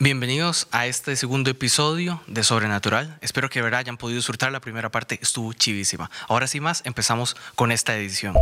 Bienvenidos a este segundo episodio de Sobrenatural. Espero que verdad hayan podido disfrutar la primera parte, estuvo chivísima. Ahora sí más, empezamos con esta edición.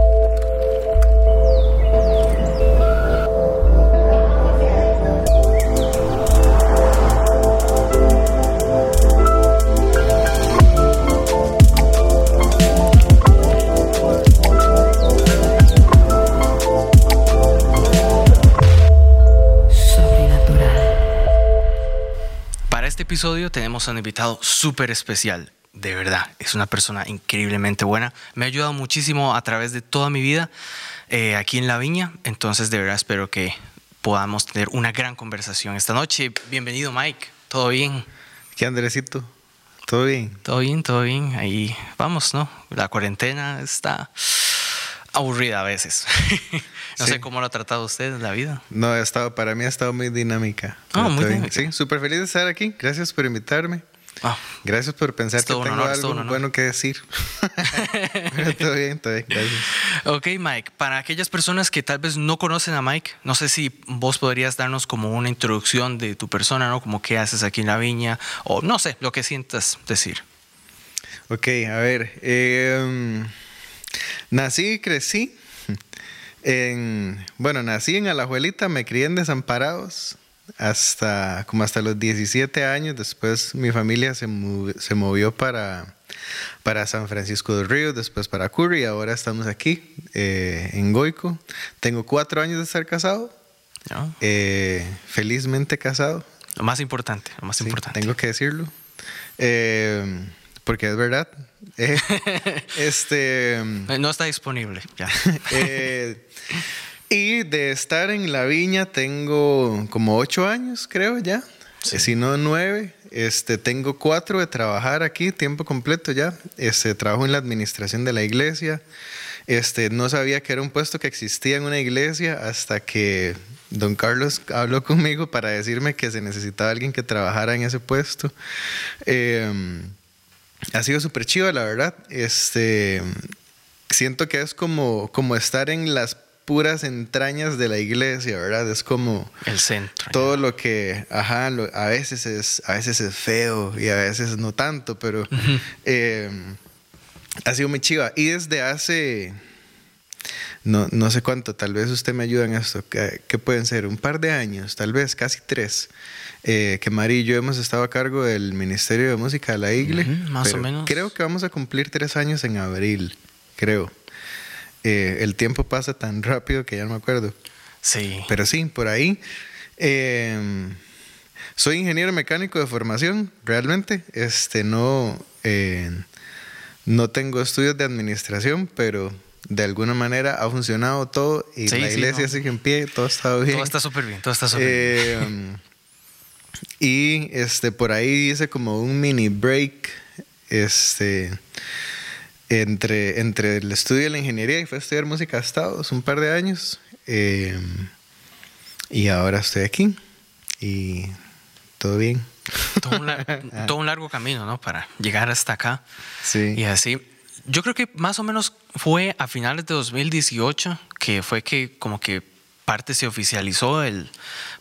Episodio tenemos a un invitado súper especial. De verdad, es una persona increíblemente buena. Me ha ayudado muchísimo a través de toda mi vida eh, aquí en La Viña. Entonces, de verdad, espero que podamos tener una gran conversación esta noche. Bienvenido, Mike. ¿Todo bien? ¿Qué Andresito? ¿Todo bien? Todo bien, todo bien. Ahí vamos, ¿no? La cuarentena está aburrida a veces. no Sí. sé cómo lo ha tratado usted la vida. No, ha estado, para mí ha estado muy dinámica. Ah, muy dinámica. Sí, súper feliz de estar aquí. Gracias por invitarme. Ah, Gracias por pensar que tengo honor, algo bueno que decir. Pero todo bien, todo bien. Gracias. Ok, Mike, para aquellas personas que tal vez no conocen a Mike, no sé si vos podrías darnos como una introducción de tu persona, ¿no? Como qué haces aquí en la viña, o no sé, lo que sientas decir. Ok, a ver. eh, nací y crecí en... Bueno, nací en Alajuelita, me crié en Desamparados hasta como hasta los 17 años. Después mi familia se, se movió para, para San Francisco del Río, después para Curry y ahora estamos aquí eh, en Goico. Tengo cuatro años de estar casado, ¿no? eh, felizmente casado. Lo más importante, lo más Sí, importante. Tengo que decirlo. Eh, porque es verdad. Eh, este. No está disponible, ya. eh, y de estar en la viña tengo como ocho años, creo ya. Sí. Eh, Si no nueve. Este, tengo cuatro de trabajar aquí, tiempo completo ya. Este, trabajo en la administración de la iglesia. Este, no sabía que era un puesto que existía en una iglesia hasta que don Carlos habló conmigo para decirme que se necesitaba alguien que trabajara en ese puesto. Eh, ha sido súper chido, la verdad. Este, siento que es como, como estar en las puras entrañas de la iglesia, ¿verdad? Es como El centro. todo lo que, ajá, lo- a veces es, a veces es feo y a veces no tanto, pero eh, ha sido muy chiva. Y desde hace, no, no sé cuánto, tal vez usted me ayuda en esto, ¿qué, qué pueden ser? Un par de años, tal vez casi tres, eh, que Mari y yo hemos estado a cargo del Ministerio de Música de la Igle. Más o menos. Creo que vamos a cumplir tres años en abril, creo. Eh, el tiempo pasa tan rápido que ya no me acuerdo. Sí. Pero sí, por ahí. eh, soy ingeniero mecánico de formación, realmente. Este, no, eh, no tengo estudios de administración, pero de alguna manera ha funcionado todo y Sí, la sí, iglesia no. sigue en pie, todo está bien. Todo está súper bien, todo está súper bien. Eh, y este, por ahí hice como un mini break este, entre, entre el estudio de la ingeniería y fue a estudiar música a Estados un par de años. Eh, y ahora estoy aquí y todo bien. Todo un, lar- todo un largo camino, ¿no? Para llegar hasta acá. Sí. Y así, yo creo que más o menos fue a finales de 2018 que fue que como que parte se oficializó el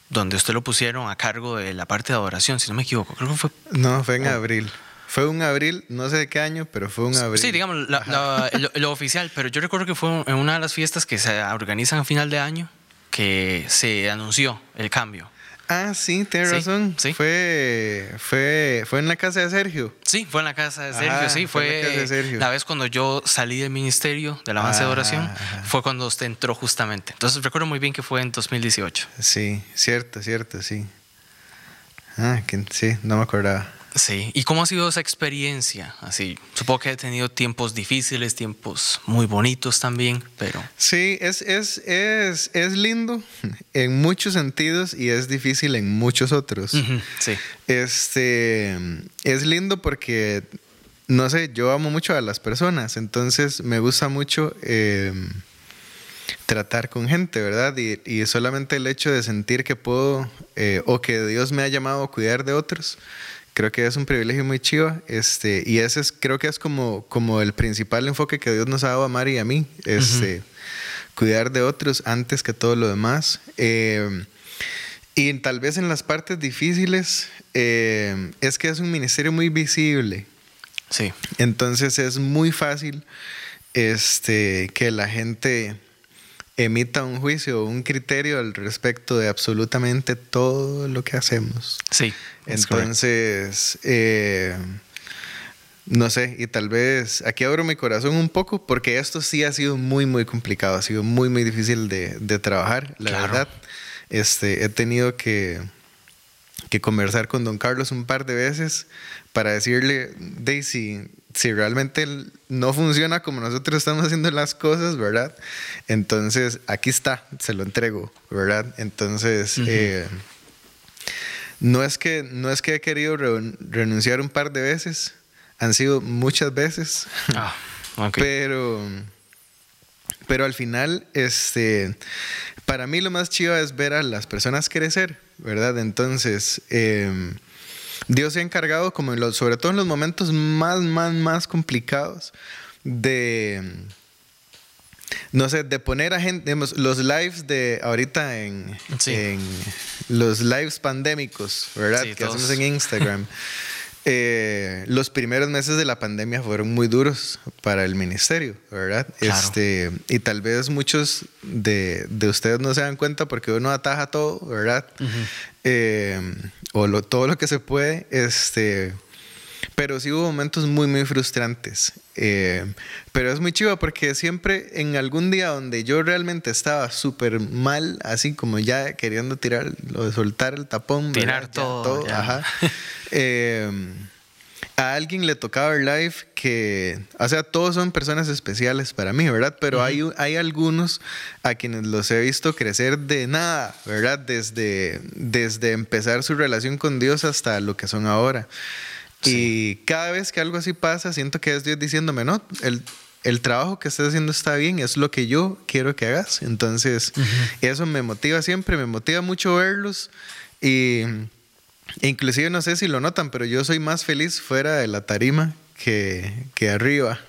donde usted lo pusieron a cargo de la parte de adoración, si no me equivoco. Creo que fue No, fue en abril. Fue un abril, no sé de qué año, pero fue un abril. Sí, digamos, la- la- lo, lo oficial, pero yo recuerdo que fue en una de las fiestas que se organizan a final de año que se anunció el cambio. Ah, sí, tienes Sí, razón. sí. Fue, fue, fue en la casa de Sergio. Sí, fue en la casa de Sergio, Ajá, sí, fue en la casa de Sergio. la vez cuando yo salí del ministerio del avance de Ajá, oración, ajá. fue cuando usted entró justamente. Entonces recuerdo muy bien que fue en 2018. Sí, cierto, cierto, sí. Ah, que, sí, no me acordaba. Sí, ¿y cómo ha sido esa experiencia? Así, supongo que he tenido tiempos difíciles, tiempos muy bonitos también, pero Sí, es, es, es, es lindo en muchos sentidos y es difícil en muchos otros. Sí. Este es lindo porque no sé, yo amo mucho a las personas, entonces me gusta mucho eh, tratar con gente, ¿verdad? Y, y solamente el hecho de sentir que puedo eh, o que Dios me ha llamado a cuidar de otros, creo que es un privilegio muy chiva. Este, y ese es, creo que es como, como el principal enfoque que Dios nos ha dado a Mari y a mí. Este, Cuidar de otros antes que todo lo demás. Eh, Y tal vez en las partes difíciles eh, es que es un ministerio muy visible. Sí. Entonces es muy fácil este, que la gente emita un juicio o un criterio al respecto de absolutamente todo lo que hacemos. Sí. Entonces, eh, no sé, y tal vez aquí abro mi corazón un poco porque esto sí ha sido muy, muy complicado, ha sido muy, muy difícil de, de trabajar, la verdad. Este, he tenido que, que conversar con don Carlos un par de veces para decirle, Daisy, si realmente no funciona como nosotros estamos haciendo las cosas, ¿verdad? Entonces, aquí está, se lo entrego, ¿verdad? Entonces, eh, no, es que, no es que he querido renunciar un par de veces, han sido muchas veces, ah, pero, pero al final, este, para mí lo más chido es ver a las personas crecer, ¿verdad? Entonces, eh, Dios se ha encargado, como en los, sobre todo en los momentos más, más, más complicados, de, no sé, de poner a gente, los lives de ahorita en, en los lives pandémicos, ¿verdad? que hacemos en Instagram. Eh, los primeros meses de la pandemia fueron muy duros para el ministerio, ¿verdad? Este, y tal vez muchos de, de, ustedes no se dan cuenta porque uno ataja todo, ¿verdad? eh, o lo, todo lo que se puede, este, pero sí hubo momentos muy, muy frustrantes. Eh, pero es muy chivo porque siempre en algún día donde yo realmente estaba súper mal, así como ya queriendo tirar, o soltar el tapón, tirar todo, ajá, eh, a alguien le tocaba ver live que, o sea, todos son personas especiales para mí, ¿verdad? Pero hay, hay algunos a quienes los he visto crecer de nada, ¿verdad? Desde, desde empezar su relación con Dios hasta lo que son ahora. Y cada vez que algo así pasa, siento que es Dios diciéndome, no, el, el trabajo que estás haciendo está bien, es lo que yo quiero que hagas. Entonces, eso me motiva siempre, me motiva mucho verlos y Inclusive no sé si lo notan, pero yo soy más feliz fuera de la tarima que, que arriba.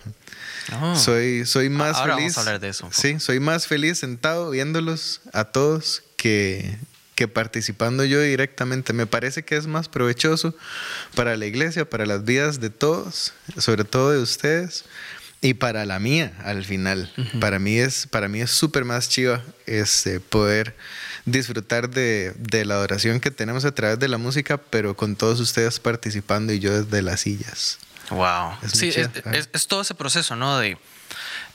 Oh. Soy, soy más Ahora feliz. Vamos a hablar de eso. Sí, soy más feliz sentado viéndolos a todos que, que participando yo directamente. Me parece que es más provechoso para la iglesia, para las vidas de todos, sobre todo de ustedes y para la mía al final. Para mí es para mí es súper más chiva este, poder disfrutar de, la adoración que tenemos a través de la música, pero con todos ustedes participando y yo desde las sillas. Wow. sí, es, todo ese proceso, ¿no? De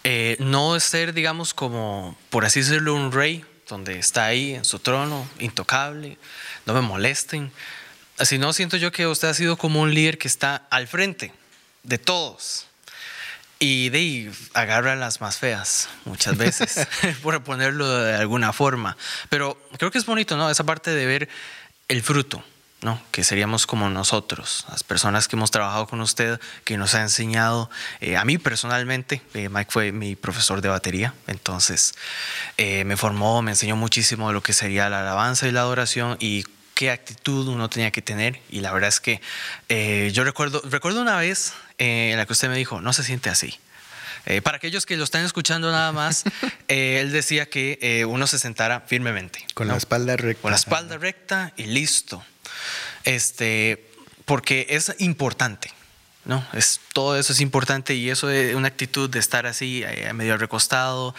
eh, no ser, digamos, como, por así decirlo, un rey, donde está ahí en su trono, intocable, no me molesten. Así no siento yo que usted ha sido como un líder que está al frente de todos y de agarra las más feas muchas veces, por ponerlo de alguna forma. Pero creo que es bonito, ¿no? Esa parte de ver el fruto, ¿no? Que seríamos como nosotros, las personas que hemos trabajado con usted, que nos ha enseñado. Eh, a mí personalmente, eh, Mike fue mi profesor de batería, entonces eh, me formó, me enseñó muchísimo de lo que sería la alabanza y la adoración y qué actitud uno tenía que tener. Y la verdad es que yo recuerdo, recuerdo una vez en la que usted me dijo, no se siente así. Eh, para aquellos que lo están escuchando nada más, eh, él decía que uno se sentara firmemente. Con la espalda recta. Con la espalda recta y listo. Este, porque es importante. ¿no? Es, todo eso es importante y eso es una actitud de estar así, medio recostado,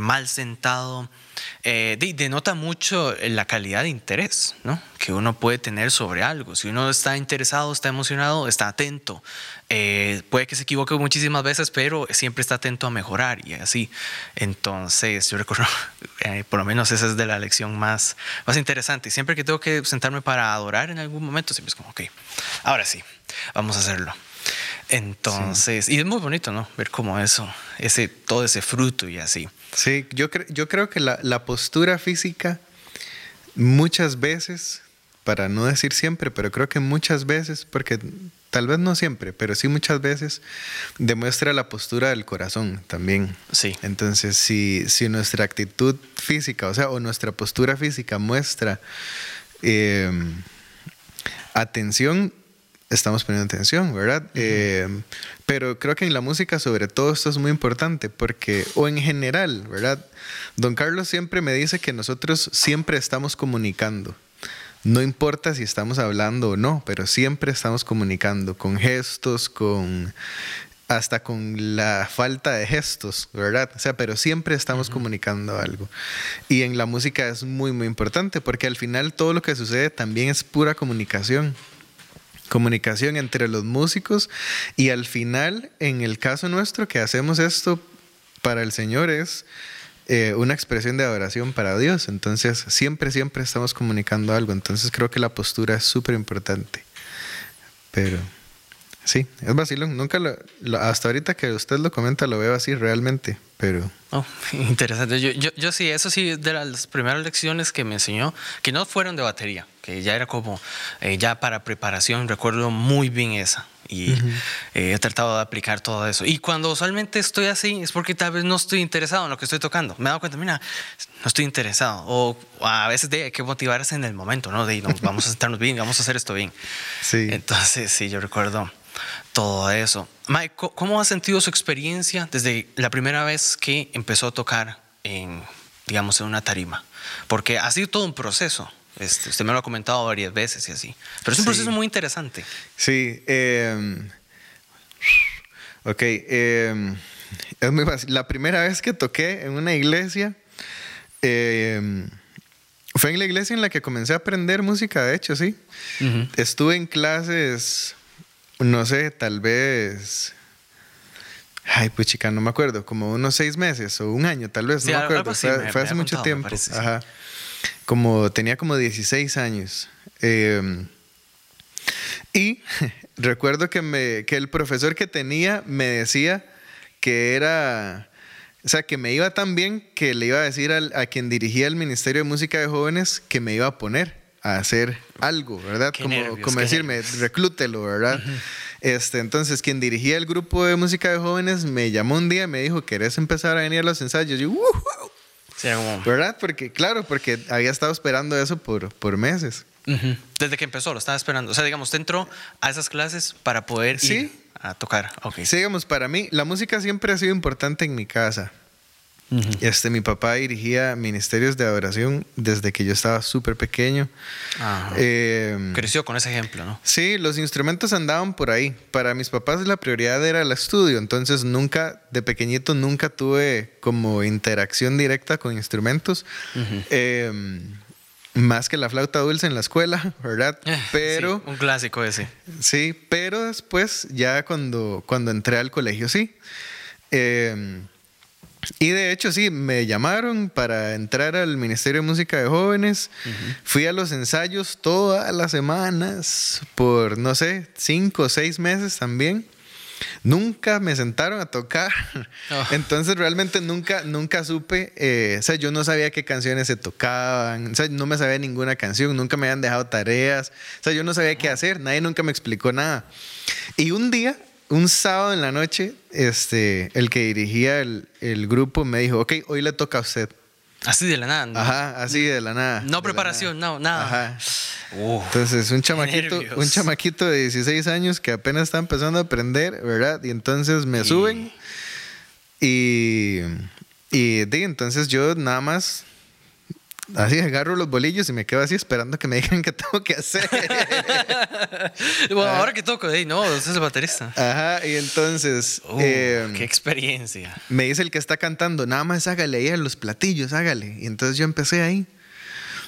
mal sentado, eh, denota mucho la calidad de interés ¿no? que uno puede tener sobre algo. Si uno está interesado, está emocionado, está atento. Eh, puede que se equivoque muchísimas veces, pero siempre está atento a mejorar y así. Entonces, yo recuerdo, eh, por lo menos esa es de la lección más, más interesante. Siempre que tengo que sentarme para adorar en algún momento, siempre es como, ok, ahora sí, vamos a hacerlo. Entonces, y es muy bonito, ¿no? Ver cómo eso, ese, todo ese fruto y así. Sí, yo, yo creo que la, la postura física muchas veces, para no decir siempre, pero creo que muchas veces, porque tal vez no siempre, pero sí muchas veces, demuestra la postura del corazón también. Sí. Entonces, si, si nuestra actitud física, o sea, o nuestra postura física muestra eh, atención, estamos poniendo atención, ¿verdad? Eh, pero creo que en la música sobre todo esto es muy importante porque, o en general, ¿verdad? Don Carlos siempre me dice que nosotros siempre estamos comunicando. No importa si estamos hablando o no, pero siempre estamos comunicando con gestos, con hasta con la falta de gestos, ¿verdad? O sea, pero siempre estamos comunicando algo. Y en la música es muy, muy importante porque al final todo lo que sucede también es pura comunicación. Comunicación entre los músicos y al final, en el caso nuestro, que hacemos esto para el Señor es eh, una expresión de adoración para Dios. Entonces, siempre, siempre estamos comunicando algo. Entonces, creo que la postura es súper importante. Pero... Sí, es vacilón. Nunca lo, hasta ahorita que usted lo comenta lo veo así realmente, pero... Oh, interesante. Yo, yo, yo, sí, eso sí, de las primeras lecciones que me enseñó, que no fueron de batería, que ya era como, eh, ya para preparación, recuerdo muy bien esa. Y eh, he tratado de aplicar todo eso. Y cuando usualmente estoy así, es porque tal vez no estoy interesado en lo que estoy tocando. Me he dado cuenta, mira, no estoy interesado. O a veces de, hay que motivarse en el momento, ¿no? De, vamos a sentarnos bien, vamos a hacer esto bien. Sí. Entonces, sí, yo recuerdo todo eso. Mike, ¿cómo ha sentido su experiencia desde la primera vez que empezó a tocar en, digamos, en una tarima? Porque ha sido todo un proceso. Este, usted me lo ha comentado varias veces y así. Pero es un proceso muy interesante. Sí. Em, ok. Em, es muy fácil. La primera vez que toqué en una iglesia em, fue en la iglesia en la que comencé a aprender música, de hecho, sí. Estuve en clases no sé, tal vez... Ay, pues chica, no me acuerdo, como unos seis meses o un año, tal vez, no me acuerdo. fue, hace mucho tiempo. Ajá. Como tenía como 16 años. Em, y recuerdo que, me, que el profesor que tenía me decía que era, o sea, que me iba tan bien que le iba a decir a quien dirigía el Ministerio de Música de Jóvenes que me iba a poner a hacer algo, ¿verdad? como, como decirme, reclútelo, ¿verdad? este, entonces, quien dirigía el grupo de música de jóvenes me llamó un día y me dijo, ¿querés empezar a venir a los ensayos? Y yo, ¿verdad? Porque, claro, porque había estado esperando eso por, por meses. Desde que empezó, lo estaba esperando. O sea, digamos, usted entró a esas clases para poder ir a tocar. Okay. Sí, digamos, para mí, la música siempre ha sido importante en mi casa este, mi papá dirigía ministerios de adoración desde que yo estaba súper pequeño. Em, Creció con ese ejemplo, ¿no? Sí, los instrumentos andaban por ahí. Para mis papás la prioridad era el estudio, entonces nunca, de pequeñito, nunca tuve como interacción directa con instrumentos. Em, más que la flauta dulce en la escuela, ¿verdad? Eh, pero... un clásico ese. Sí, pero después, ya cuando, cuando entré al colegio, sí. Eh, y de hecho, sí, me llamaron para entrar al Ministerio de Música de Jóvenes. Fui a los ensayos todas las semanas por, no sé, cinco o seis meses también. Nunca me sentaron a tocar. Oh. Entonces realmente nunca, nunca supe, eh, o sea, yo no sabía qué canciones se tocaban, o sea, no me sabía ninguna canción, nunca me habían dejado tareas, o sea, yo no sabía qué hacer, nadie nunca me explicó nada. Y un día un sábado en la noche, este, el que dirigía el, grupo me dijo, ok, hoy le toca a usted. Así de la nada. Ajá, así de la nada. No preparación, no, nada. Ajá. entonces, un chamaquito, un chamaquito de 16 años que apenas está empezando a aprender, ¿verdad? Y entonces me suben y, y, y entonces yo nada más Así agarro los bolillos y me quedo así esperando que me digan qué tengo que hacer. bueno, ahora que toco, no, usted es el baterista. Ajá, y entonces. Uh, em, qué experiencia. Me dice el que está cantando, nada más hágale ahí a los platillos, hágale. Y entonces yo empecé ahí,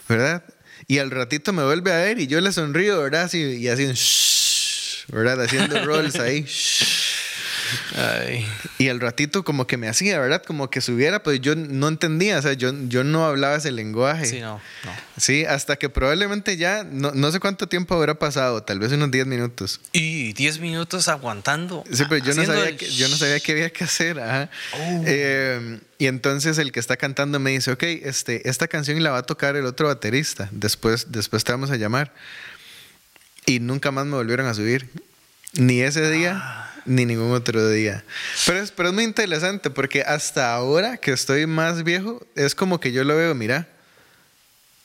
¿verdad? Y al ratito me vuelve a ver y yo le sonrío, ¿verdad? Así, y así, ¿verdad? Haciendo rolls ahí. Y el ratito como que me hacía, ¿verdad? Como que subiera, pues yo no entendía, o sea, yo, yo no hablaba ese lenguaje. Sí, no, Sí, hasta que probablemente ya, no, sé cuánto tiempo habrá pasado, tal vez unos 10 minutos. Y 10 minutos aguantando. Sí, pero yo no, sabía que, yo no sabía qué había que hacer. Oh. Eh, y entonces el que está cantando me dice, ok, este, esta canción la va a tocar el otro baterista, después, después te vamos a llamar. Y nunca más me volvieron a subir. Ni ese día. Ah ni ningún otro día. Pero es, pero es muy interesante porque hasta ahora que estoy más viejo, es como que yo lo veo, mira,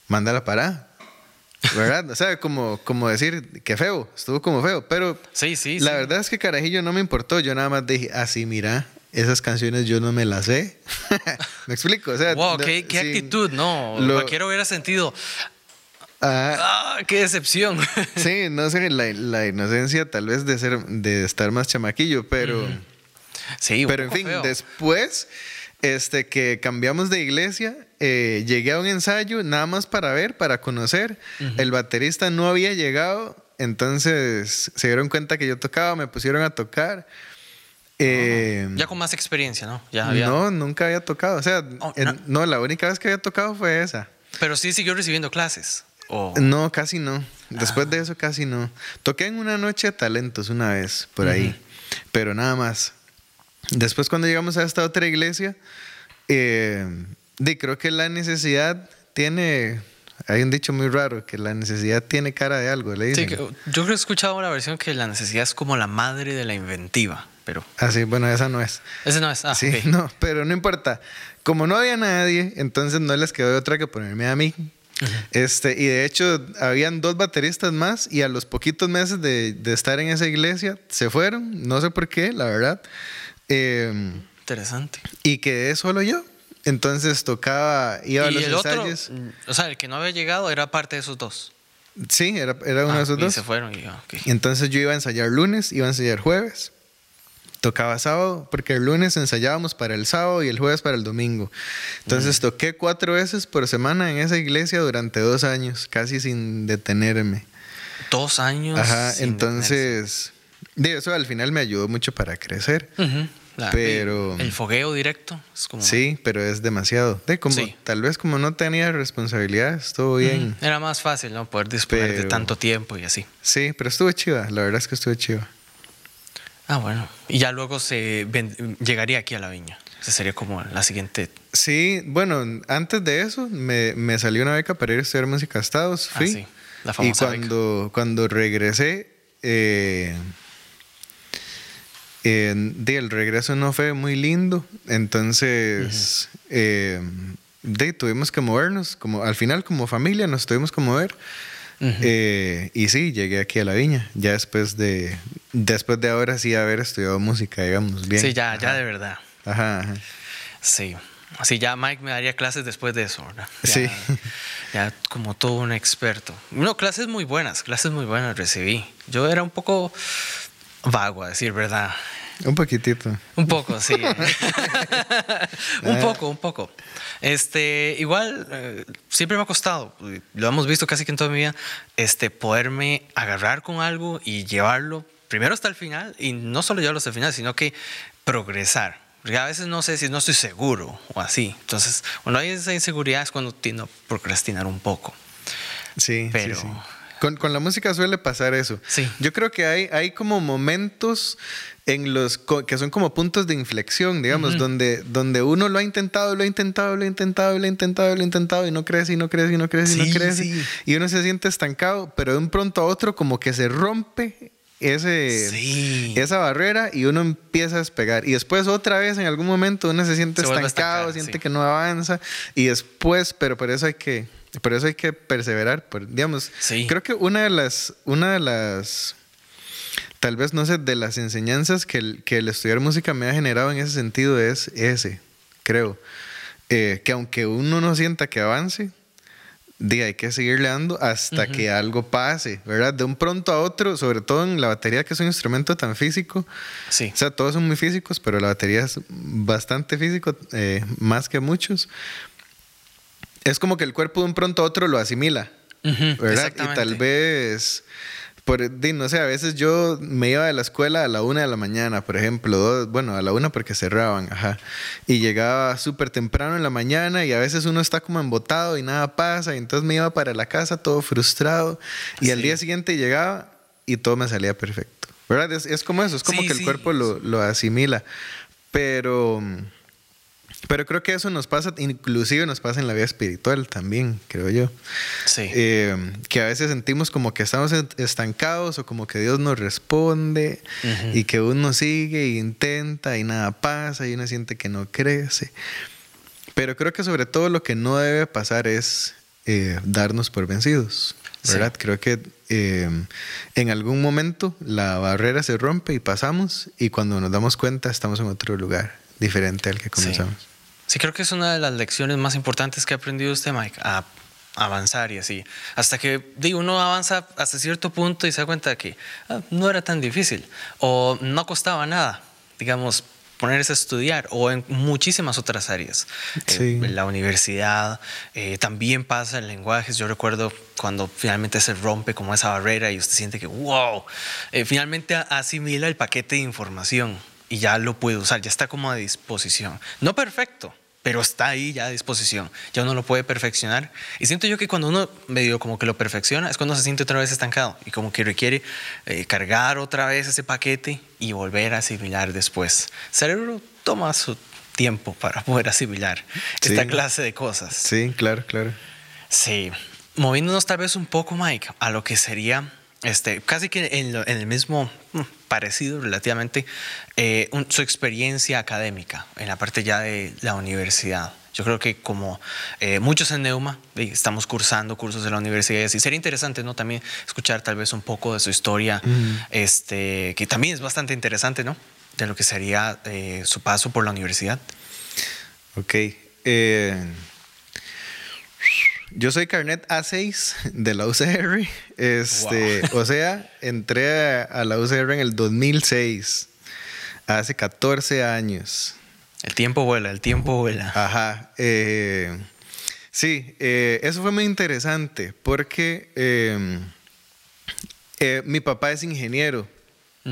mándala para. ¿Verdad? O sea, como, como decir que feo, estuvo como feo, pero sí, sí, la verdad es que Carajillo no me importó, yo nada más dije, así, ah, mira, esas canciones yo no me las sé. me explico, o sea, wow, qué, actitud, no, lo, quiero hubiera sentido Ah, ¡Ah! ¡Qué decepción! sí, no sé, la, la, inocencia tal vez de ser, de estar más chamaquillo, pero. Sí, pero en fin, después este, que cambiamos de iglesia, eh, llegué a un ensayo nada más para ver, para conocer. El baterista no había llegado, entonces se dieron cuenta que yo tocaba, me pusieron a tocar. Eh, ya con más experiencia, ¿no? Ya No, nunca había tocado. O sea, oh, no. la única vez que había tocado fue esa. Pero sí siguió recibiendo clases. No, casi no. Después ah. de eso, casi no. Toqué en una noche de talentos una vez, por ahí. Pero nada más. Después cuando llegamos a esta otra iglesia, eh, creo que la necesidad tiene, hay un dicho muy raro, que la necesidad tiene cara de algo, le Sí, yo creo que he escuchado una versión que la necesidad es como la madre de la inventiva, pero... Ah, sí, bueno, esa no es. Esa no es, ah, Sí, no, pero no importa. Como no había nadie, entonces no les quedó otra que ponerme a mí. Este, y de hecho, habían dos bateristas más y a los poquitos meses de, de estar en esa iglesia se fueron, no sé por qué, la verdad. Em, Interesante. Y quedé solo yo. Entonces tocaba, iba a los el ensayos. Otro, o sea, el que no había llegado era parte de esos dos. Sí, era, era uno de ah, esos dos. Y se fueron. Y, Entonces yo iba a ensayar lunes, iba a ensayar jueves. Tocaba sábado, porque el lunes ensayábamos para el sábado y el jueves para el domingo. Entonces toqué cuatro veces por semana en esa iglesia durante dos años, casi sin detenerme. Dos años. Ajá, entonces, de eso al final me ayudó mucho para crecer pero el fogueo directo es como sí pero es demasiado. De como tal vez como no tenía responsabilidad estuvo bien. Era más fácil no poder disponer de tanto tiempo y así. Sí pero estuvo chiva la verdad es que estuvo chiva ah bueno. Y ya luego se llegaría aquí a la viña. Esa sería como la siguiente. Sí bueno antes de eso me, me salió una beca para ir a estudiar música a Estados ah, fui. sí. la famosa y cuando cuando regresé eh, eh, el regreso no fue muy lindo, entonces eh, de, tuvimos que movernos, como al final como familia nos tuvimos que mover. Eh, y sí, llegué aquí a la viña, ya después de, después de ahora sí haber estudiado música, digamos, bien. Sí, ya, ya de verdad. Ajá, ajá. Sí. Así ya Mike me daría clases después de eso, ¿verdad? sí. Ya como todo un experto. No, clases muy buenas, clases muy buenas recibí. Yo era un poco vago, a decir verdad. Un poquitito. Un poco, sí. un poco, un poco. Este, igual, eh, siempre me ha costado, lo hemos visto casi que en toda mi vida, este, poderme agarrar con algo y llevarlo primero hasta el final, y no solo llevarlo hasta el final, sino que progresar. Porque a veces no sé si no estoy seguro o así. Entonces, cuando hay esa inseguridad es cuando tiendo a procrastinar un poco. Sí, pero... Sí, con, con, la música suele pasar eso. Sí. Yo creo que hay, hay como momentos en los que son como puntos de inflexión, digamos, donde, donde uno lo ha intentado, lo ha intentado, lo ha intentado, lo ha intentado, lo ha intentado y no crece y no crece y no crece y no crece. Y uno se siente estancado, pero de un pronto a otro como que se rompe ese, esa barrera y uno empieza a despegar. Y después otra vez en algún momento uno se siente estancado, siente que no avanza y después, pero por eso hay que por eso hay que perseverar. Digamos, creo que una de las, una de las, tal vez no sé, de las enseñanzas que el, que el estudiar música me ha generado en ese sentido es ese, creo. Eh, que aunque uno no sienta que avance, diga, hay que seguirle dando hasta que algo pase, ¿verdad? De un pronto a otro, sobre todo en la batería, que es un instrumento tan físico. Sí. O sea, todos son muy físicos, pero la batería es bastante físico, eh, más que muchos es como que el cuerpo de un pronto a otro lo asimila, ¿verdad? Y tal vez, por, no sé, a veces yo me iba de la escuela a la una de la mañana, por ejemplo, bueno, a la una porque cerraban, ajá, y llegaba súper temprano en la mañana y a veces uno está como embotado y nada pasa, y entonces me iba para la casa todo frustrado y al día siguiente llegaba y todo me salía perfecto, ¿verdad? Es, como eso, es como que el cuerpo lo, lo asimila, pero... Pero creo que eso nos pasa, inclusive nos pasa en la vida espiritual también, creo yo. Sí. Eh, que a veces sentimos como que estamos estancados o como que Dios nos responde y que uno sigue e intenta y nada pasa y uno siente que no crece. Pero creo que sobre todo lo que no debe pasar es eh, darnos por vencidos. ¿Verdad? Creo que eh, en algún momento la barrera se rompe y pasamos y cuando nos damos cuenta estamos en otro lugar diferente al que comenzamos. Sí, creo que es una de las lecciones más importantes que ha aprendido usted, Mike, a, avanzar y así. Hasta que digo, uno avanza hasta cierto punto y se da cuenta que ah, no era tan difícil o no costaba nada. Digamos, ponerse a estudiar o en muchísimas otras áreas. Eh, en la universidad eh, también pasa en lenguajes. Yo recuerdo cuando finalmente se rompe como esa barrera y usted siente que, wow, eh, finalmente asimila el paquete de información y ya lo puede usar, ya está como a disposición. No perfecto, pero está ahí ya a disposición. Ya uno lo puede perfeccionar. Y siento yo que cuando uno medio como que lo perfecciona es cuando se siente otra vez estancado y como que requiere eh, cargar otra vez ese paquete y volver a asimilar después. El cerebro toma su tiempo para poder asimilar esta clase de cosas. Sí, claro, claro. Sí. Moviéndonos tal vez un poco, Mike, a lo que sería este, casi que en, el mismo mm, parecido relativamente eh, su experiencia académica en la parte ya de la universidad. Yo creo que como eh, muchos en Neuma estamos cursando cursos de la universidad y así, sería interesante ¿no? también escuchar tal vez un poco de su historia, este, que también es bastante interesante, ¿no? De lo que sería eh, su paso por la universidad. Ok. Yo soy Carnet A6 de la UCR. Este, O sea, entré a, la UCR en el 2006, hace 14 años. El tiempo vuela, el tiempo vuela. Ajá. Eh, sí, eh, eso fue muy interesante porque em, eh, mi papá es ingeniero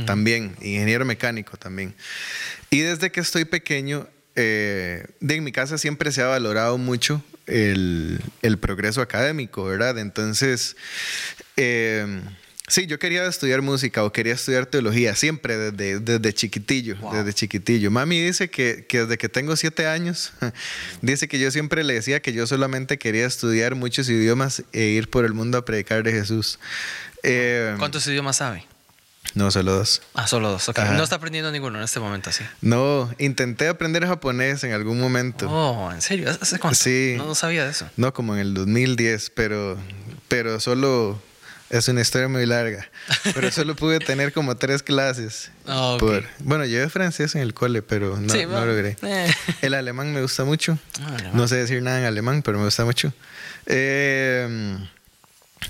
también, ingeniero mecánico también. Y desde que estoy pequeño, de en mi casa siempre se ha valorado mucho el, progreso académico, ¿verdad? Entonces, eh, sí, yo quería estudiar música o quería estudiar teología, siempre desde, desde chiquitillo, desde chiquitillo. Mami dice que, desde que tengo siete años, dice que yo siempre le decía que yo solamente quería estudiar muchos idiomas e ir por el mundo a predicar de Jesús. Eh, ¿Cuántos idiomas sabe? No, solo dos. Ah, solo dos. No está aprendiendo ninguno en este momento, así. No, intenté aprender japonés en algún momento. Oh, ¿en serio? ¿Hace cuánto? Sí. No, sabía de eso. No, como en el 2010, pero, pero solo es una historia muy larga. Pero solo pude tener como tres clases. Oh, bueno, llevé francés en el cole, pero no, no logré. Eh. El alemán me gusta mucho. Ah, no sé decir nada en alemán, pero me gusta mucho. Eh,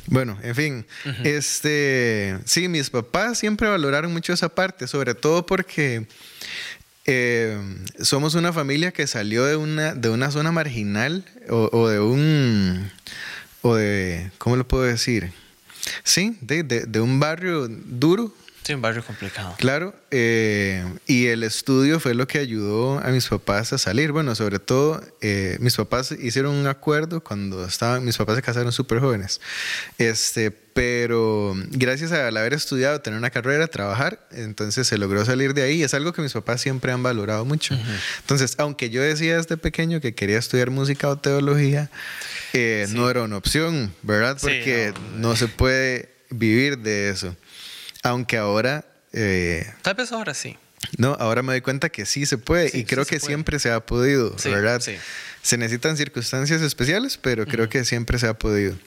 bueno, en fin, este, sí, mis papás siempre valoraron mucho esa parte, sobre todo porque eh, somos una familia que salió de una, de una zona marginal o, de un, o de, ¿cómo lo puedo decir? Sí, de un barrio duro Sí, un barrio complicado. Claro, eh, y el estudio fue lo que ayudó a mis papás a salir. Bueno, sobre todo, eh, mis papás hicieron un acuerdo cuando estaban, mis papás se casaron súper jóvenes. Este, pero gracias al haber estudiado, tener una carrera, trabajar, entonces se logró salir de ahí. Y es algo que mis papás siempre han valorado mucho. Entonces, aunque yo decía desde pequeño que quería estudiar música o teología, eh, no era una opción, ¿verdad? Porque no se puede vivir de eso. Aunque ahora... Eh, Tal vez ahora sí. No, ahora me doy cuenta que sí se puede y creo que siempre se ha podido, ¿verdad? Se necesitan circunstancias especiales, pero creo que siempre se ha podido.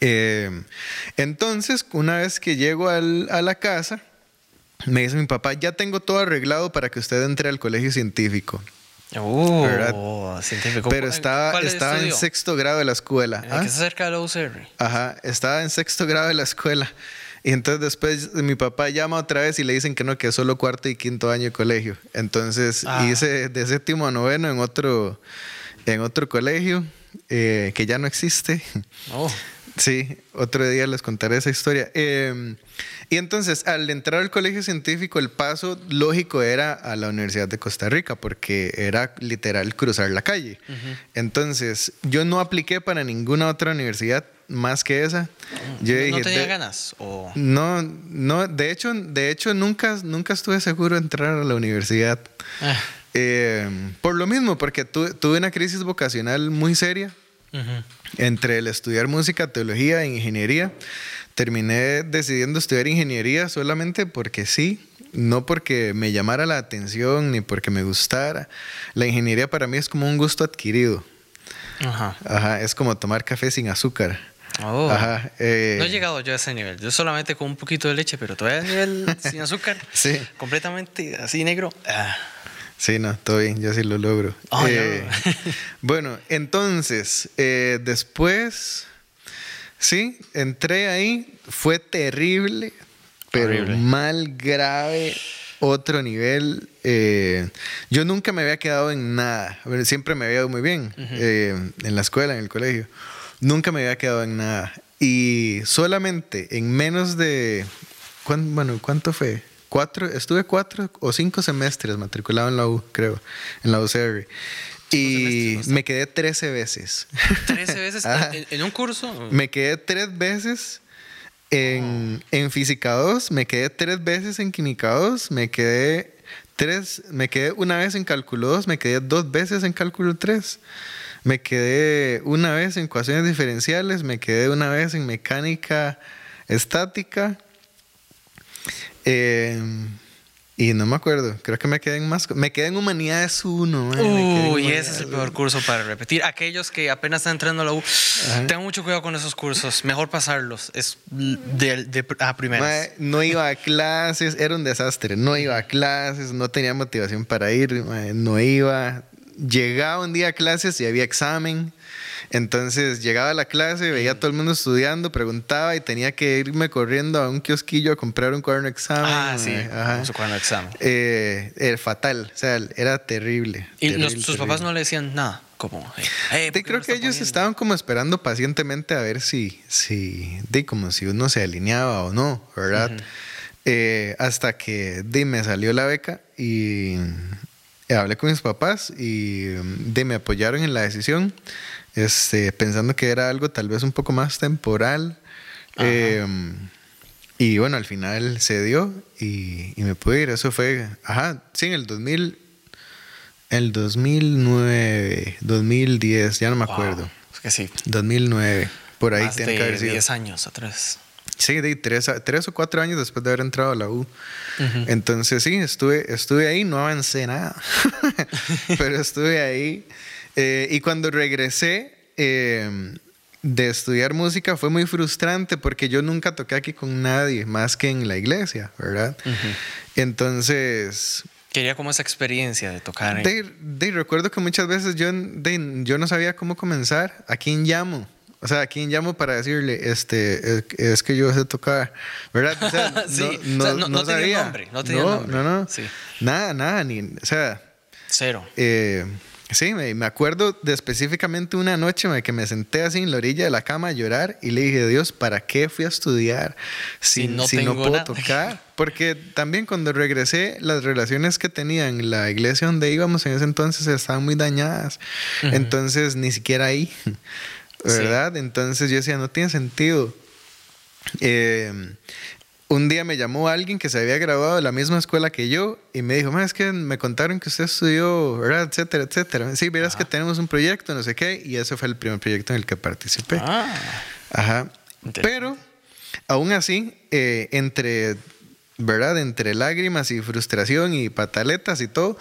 Eh, entonces, una vez que llego a la casa, me dice mi papá, ya tengo todo arreglado para que usted entre al colegio científico. Oh, científico. Pero estaba, estaba en sexto grado de la escuela. ¿Ah? Que se acerca de la UCR. Ajá, estaba en sexto grado de la escuela. Y entonces después mi papá llama otra vez y le dicen que no, que es solo cuarto y quinto año de colegio. Entonces ah. hice de séptimo a noveno en otro, en otro colegio eh, que ya no existe. Oh. Sí, otro día les contaré esa historia. Em, y entonces, al entrar al colegio científico, el paso lógico era a la Universidad de Costa Rica, porque era literal cruzar la calle. Entonces, yo no apliqué para ninguna otra universidad más que esa. Yo ¿No, tenía ganas? No, no, de hecho, de hecho nunca, nunca estuve seguro de entrar a la universidad. Ah. Eh, por lo mismo, porque tuve una crisis vocacional muy seria entre el estudiar música, teología e ingeniería. Terminé decidiendo estudiar ingeniería solamente porque sí, no porque me llamara la atención ni porque me gustara. La ingeniería para mí es como un gusto adquirido. Ajá. Ajá, es como tomar café sin azúcar. Oh. Ajá, eh, no he llegado yo a ese nivel. Yo solamente con un poquito de leche, pero todavía a nivel sin azúcar. Sí. Completamente así negro. Ah. Sí, no, todo bien, yo sí lo logro. Oh, Eh, bueno, entonces, eh, después, sí, entré ahí, fue terrible, pero Horrible. mal, grave, otro nivel. eh, yo nunca me había quedado en nada, siempre me había ido muy bien eh, en la escuela, en el colegio. Nunca me había quedado en nada. Y solamente en menos de, ¿cuán- bueno, ¿cuánto fue? Cuatro, estuve cuatro o cinco semestres matriculado en la U, creo, en la UCR. Y semestres, me quedé 13 veces. 13 veces en, en un curso. Me quedé tres veces en, en Física 2, me quedé tres veces en Química 2, me quedé tres, me quedé una vez en Cálculo 2, me quedé dos veces en Cálculo 3, me quedé una vez en ecuaciones diferenciales, me quedé una vez en mecánica estática. eh, y no me acuerdo, creo que me quedé en más. Me quedé en Humanidades 1. man, me quedé en Uy, ese es el 1. peor curso para repetir. Aquellos que apenas están entrando a la U, tengan mucho cuidado con esos cursos. Mejor pasarlos. Es de, de a primeras. No iba a clases, era un desastre. No iba a clases, no tenía motivación para ir, no iba. Llegaba un día a clases y había examen. Entonces llegaba a la clase, veía a todo el mundo estudiando, preguntaba y tenía que irme corriendo a un kiosquillo a comprar un cuaderno de examen. Ah, sí. mae, ajá. Su cuaderno de examen. Eh, era fatal, o sea, era terrible. Y terrible, los- sus terrible. papás no le decían nada. Como, hey, hey, ¿por Sí, qué creo que ellos poniendo? estaban como esperando pacientemente a ver si, si, di, como si uno se alineaba o no, ¿verdad? Eh, hasta que, di, me salió la beca y eh, hablé con mis papás y, mm, di, me apoyaron en la decisión, este, pensando que era algo tal vez un poco más temporal. Eh, y bueno, al final se dio y, y me pude ir. Eso fue, ajá, sí, en el 2000, el 2009, 2010, ya no me Wow. acuerdo. Es que sí. 2009, por ahí más tiene de que haber sido. 10 años atrás. Sí, de tres, tres o cuatro años después de haber entrado a la U. Ujú. Entonces sí, estuve, estuve ahí, no avancé nada, pero estuve ahí. Eh, y cuando regresé eh, de estudiar música fue muy frustrante porque yo nunca toqué aquí con nadie más que en la iglesia, ¿verdad? Entonces, Quería como esa experiencia de tocar. en- de, de- recuerdo que muchas veces yo, de- yo no sabía cómo comenzar. ¿A quién llamo? O sea, ¿a quién llamo para decirle, este, es, es que yo sé tocar? ¿Verdad? O sea, no, Sí, no, o sea, no- no sabía. nombre, no tenía no, nombre. No, no, Sí. Nada, nada, ni, o sea, Cero. eh, sí, me, me acuerdo de específicamente una noche me- que me senté así en la orilla de la cama a llorar y le dije, Dios, ¿para qué fui a estudiar si, Si no si no puedo nada?" tocar? Porque también cuando regresé, las relaciones que tenía en la iglesia donde íbamos en ese entonces estaban muy dañadas. Entonces, ni siquiera ahí, ¿verdad? Entonces yo decía, no tiene sentido. Eh, un día me llamó alguien que se había graduado de la misma escuela que yo y me dijo, "Ma, es que me contaron que usted estudió, ¿verdad? Etcétera, etcétera. Sí, verás que tenemos un proyecto, no sé qué, y ese fue el primer proyecto en el que participé. Ah. Ajá. Pero, aún así, eh, entre, ¿verdad? Entre lágrimas y frustración y pataletas y todo,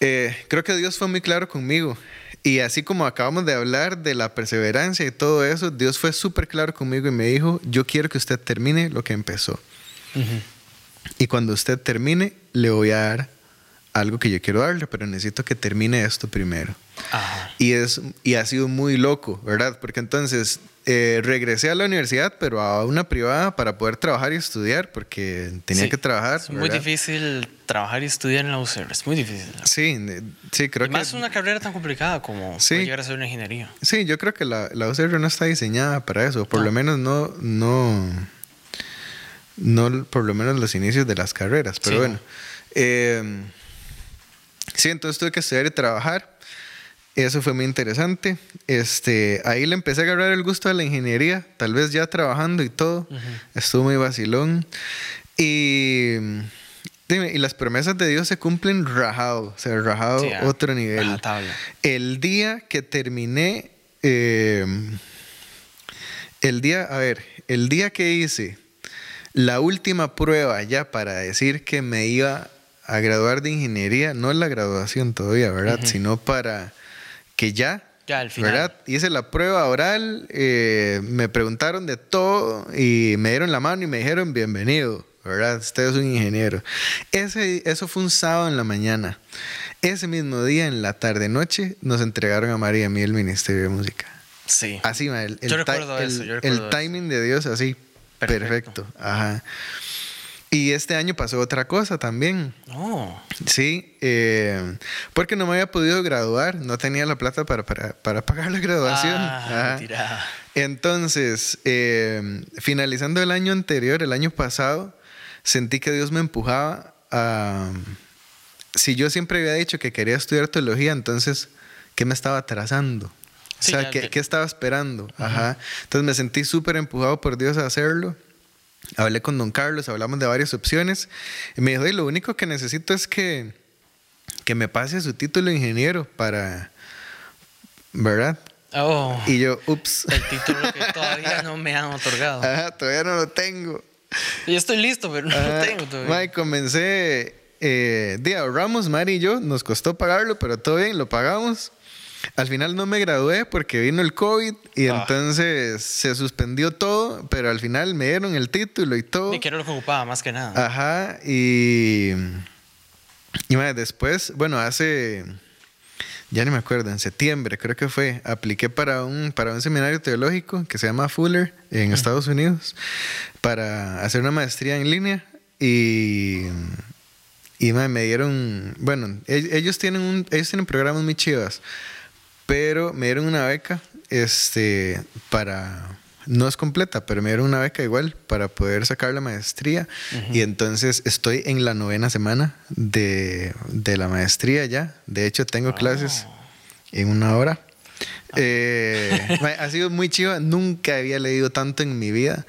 eh, creo que Dios fue muy claro conmigo. Y así como acabamos de hablar de la perseverancia y todo eso, Dios fue súper claro conmigo y me dijo, yo quiero que usted termine lo que empezó. Y cuando usted termine, le voy a dar algo que yo quiero darle, pero necesito que termine esto primero. Ajá. Y, es, y ha sido muy loco, ¿verdad? Porque entonces eh, regresé a la universidad, pero a una privada para poder trabajar y estudiar, porque tenía Sí, que trabajar. Es muy ¿verdad? difícil trabajar y estudiar en la UCR. Es muy difícil. Sí, ne- sí, creo Y que... más una carrera tan complicada como Sí. llegar a ser una ingeniería. Sí, yo creo que la, la UCR no está diseñada para eso, por No. lo menos no, no, no, por lo menos los inicios de las carreras, pero Sí, bueno. no. Eh, sí, entonces tuve que estudiar y trabajar. Eso fue muy interesante. Este, ahí le empecé a agarrar el gusto a la ingeniería, tal vez ya trabajando y todo. Estuvo muy vacilón. Y, dime, y las promesas de Dios se cumplen rajado, o sea, rajado Sí, ah, otro nivel. El día que terminé, eh, el día, a ver, el día que hice la última prueba ya para decir que me iba a graduar de ingeniería, no la graduación todavía, ¿verdad? Sino para que ya, Ya, al final. ¿verdad? Hice la prueba oral, eh, me preguntaron de todo y me dieron la mano y me dijeron bienvenido, ¿verdad? Usted es un ingeniero. Ese, eso fue un sábado en la mañana. Ese mismo día, en la tarde-noche, nos entregaron a María y a mí el Ministerio de Música. Sí. Así, el, el, Yo recuerdo el- eso, yo el recuerdo eso. timing de Dios así, Perfecto. perfecto. Ajá. Y este año pasó otra cosa también. No. Sí, eh, porque no me había podido graduar, no tenía la plata para, para, para pagar la graduación. Ah. Entonces, eh, finalizando el año anterior, el año pasado, sentí que Dios me empujaba a... Si yo siempre había dicho que quería estudiar teología, entonces, ¿qué me estaba atrasando? Sí, o sea, ¿qué, qué estaba esperando? Ajá. Entonces me sentí súper empujado por Dios a hacerlo. Hablé con don Carlos, hablamos de varias opciones. Y me dijo, "Ey, lo único que necesito es que, que me pase su título de ingeniero para... ¿Verdad? Oh. Y yo, ups. El título que todavía no me han otorgado. Ajá, todavía no lo tengo. Y estoy listo, pero no Ajá. lo tengo todavía. Mae, comencé, eh, de ahorramos, Mari y yo, nos costó pagarlo, pero todo bien, lo pagamos. Al final no me gradué porque vino el COVID y Ah. entonces se suspendió todo, pero al final me dieron el título y todo. Ni que era lo que ocupaba, más que nada. Ajá, y, y mae, después, bueno, hace, ya ni me acuerdo, en septiembre creo que fue, apliqué para un, para un seminario teológico que se llama Fuller en Estados Unidos para hacer una maestría en línea y, y me dieron, bueno, e- ellos tienen, un, ellos tienen programas muy chivas, pero me dieron una beca este, para... No es completa, pero me dieron una beca igual para poder sacar la maestría. Y entonces estoy en la novena semana de, de la maestría ya. De hecho, tengo clases en una hora. Eh, ma, ha sido muy chiva, nunca había leído tanto en mi vida.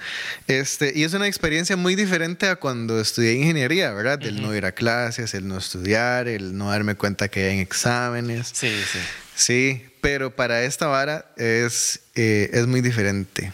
Este, y es una experiencia muy diferente a cuando estudié ingeniería, ¿verdad? El no ir a clases, el no estudiar, el no darme cuenta que hay exámenes. Sí, sí. Sí, pero para esta vara es, eh, es muy diferente.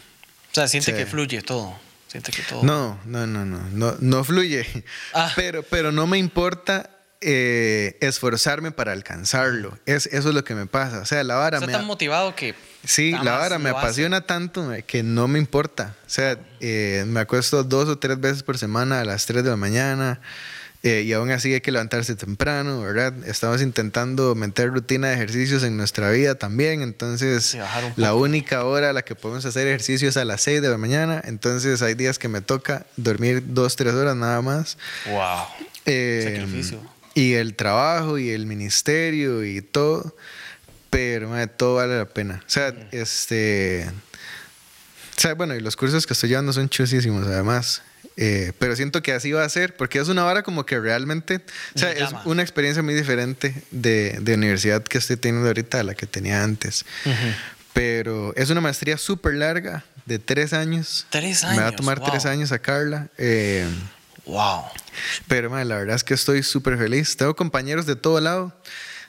O sea, siente que fluye todo. Siente que todo. No, no, no, no, no, no fluye. Ah. Pero, pero no me importa eh, esforzarme para alcanzarlo. Es, eso es lo que me pasa. O sea, la vara Está me... tan motivado que. Sí, la vara me lo hace. apasiona tanto que no me importa. O sea, eh, me acuesto dos o tres veces por semana a las 3 de la mañana eh, y aún así hay que levantarse temprano, ¿verdad? Estamos intentando meter rutina de ejercicios en nuestra vida también, entonces la única hora a la que podemos hacer ejercicio es a las 6 de la mañana, entonces hay días que me toca dormir dos, tres horas nada más. Wow. Eh, Sacrificio. Y el trabajo y el ministerio y todo. Pero madre, todo vale la pena. O sea, este. O sea, bueno, y los cursos que estoy llevando son chusísimos además. Eh, pero siento que así va a ser, porque es una vara como que realmente, o sea, es una experiencia muy diferente de, de universidad que estoy teniendo ahorita a la que tenía antes. Pero es una maestría súper larga, de tres años. Tres Me va a años, tomar wow. tres años sacarla. Eh, Wow. pero madre, la verdad es que estoy súper feliz. Tengo compañeros de todo lado.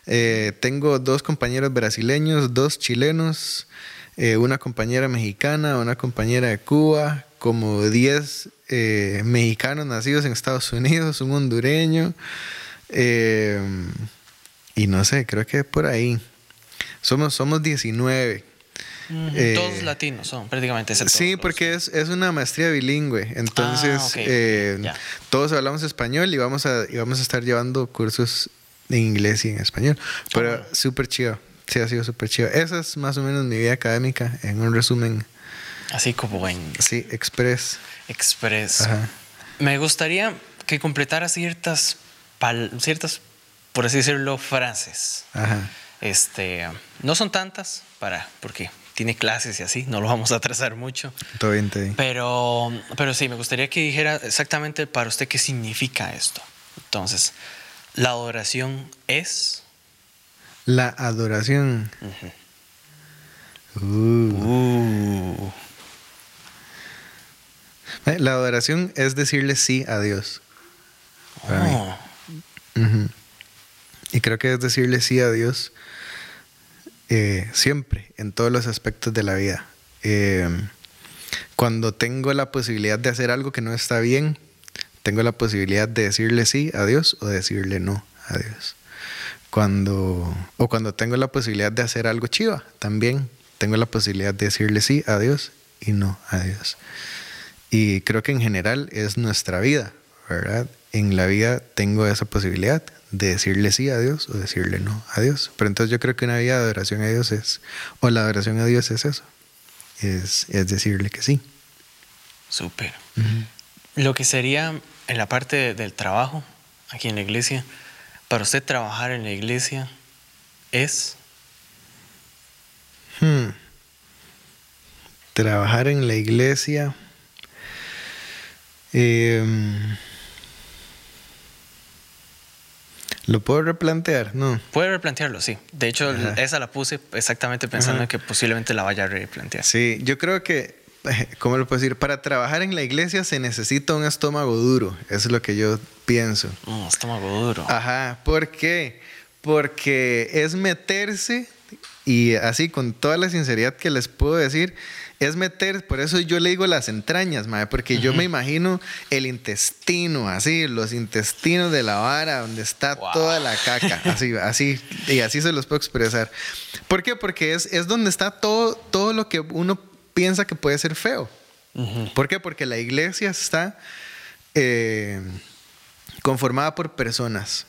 Eh, tengo dos compañeros brasileños, dos chilenos, eh, una compañera mexicana, una compañera de Cuba, como 10 eh, mexicanos nacidos en Estados Unidos, un hondureño. eh, y no sé, creo que por ahí. Somos, somos 19. Eh, Todos latinos son, prácticamente. Sí, porque es, es una maestría bilingüe. Entonces, Ah, eh, todos hablamos español y vamos, a, y vamos a estar llevando cursos en inglés y en español. Pero Ah. súper chido. Sí, ha sido súper chido. Esa es más o menos mi vida académica en un resumen. Así como en Sí, express. Express. Ajá. Me gustaría que completara ciertas, ciertas, por así decirlo, frases. Ajá. Este, no son tantas, para, porque tiene clases y así, no lo vamos a atrasar mucho. Todo bien, todo bien. Pero, pero sí, me gustaría que dijera exactamente para usted qué significa esto. Entonces, la adoración es. La adoración. Uh. Uh, La adoración es decirle sí a Dios. Y creo que es decirle sí a Dios eh, siempre, en todos los aspectos de la vida. Eh, cuando tengo la posibilidad de hacer algo que no está bien, tengo la posibilidad de decirle sí a Dios o decirle no a Dios. Cuando, o cuando tengo la posibilidad de hacer algo chiva, también tengo la posibilidad de decirle sí a Dios y no a Dios. Y creo que en general es nuestra vida, ¿verdad? En la vida tengo esa posibilidad de decirle sí a Dios o decirle no a Dios. Pero entonces yo creo que una vida de adoración a Dios es, o la adoración a Dios es eso, es, es decirle que sí. Súper. Lo que sería en la parte del trabajo, aquí en la iglesia, para usted trabajar en la iglesia es... Hmm. Trabajar en la iglesia. Em, ¿Lo puedo replantear? No. Puede replantearlo, sí. De hecho, esa la puse exactamente pensando en que posiblemente la vaya a replantear. Sí, yo creo que, ¿cómo lo puedo decir? Para trabajar en la iglesia se necesita un estómago duro. Eso es lo que yo pienso. Un estómago duro. Ajá. ¿Por qué? Porque es meterse, y así con toda la sinceridad que les puedo decir, es meter, por eso yo le digo las entrañas, madre, porque yo me imagino el intestino, así, los intestinos de la vara, donde está toda la caca, así, así, y así se los puedo expresar. ¿Por qué? Porque es, es donde está todo, todo lo que uno piensa que puede ser feo. ¿Por qué? Porque la iglesia está eh, conformada por personas.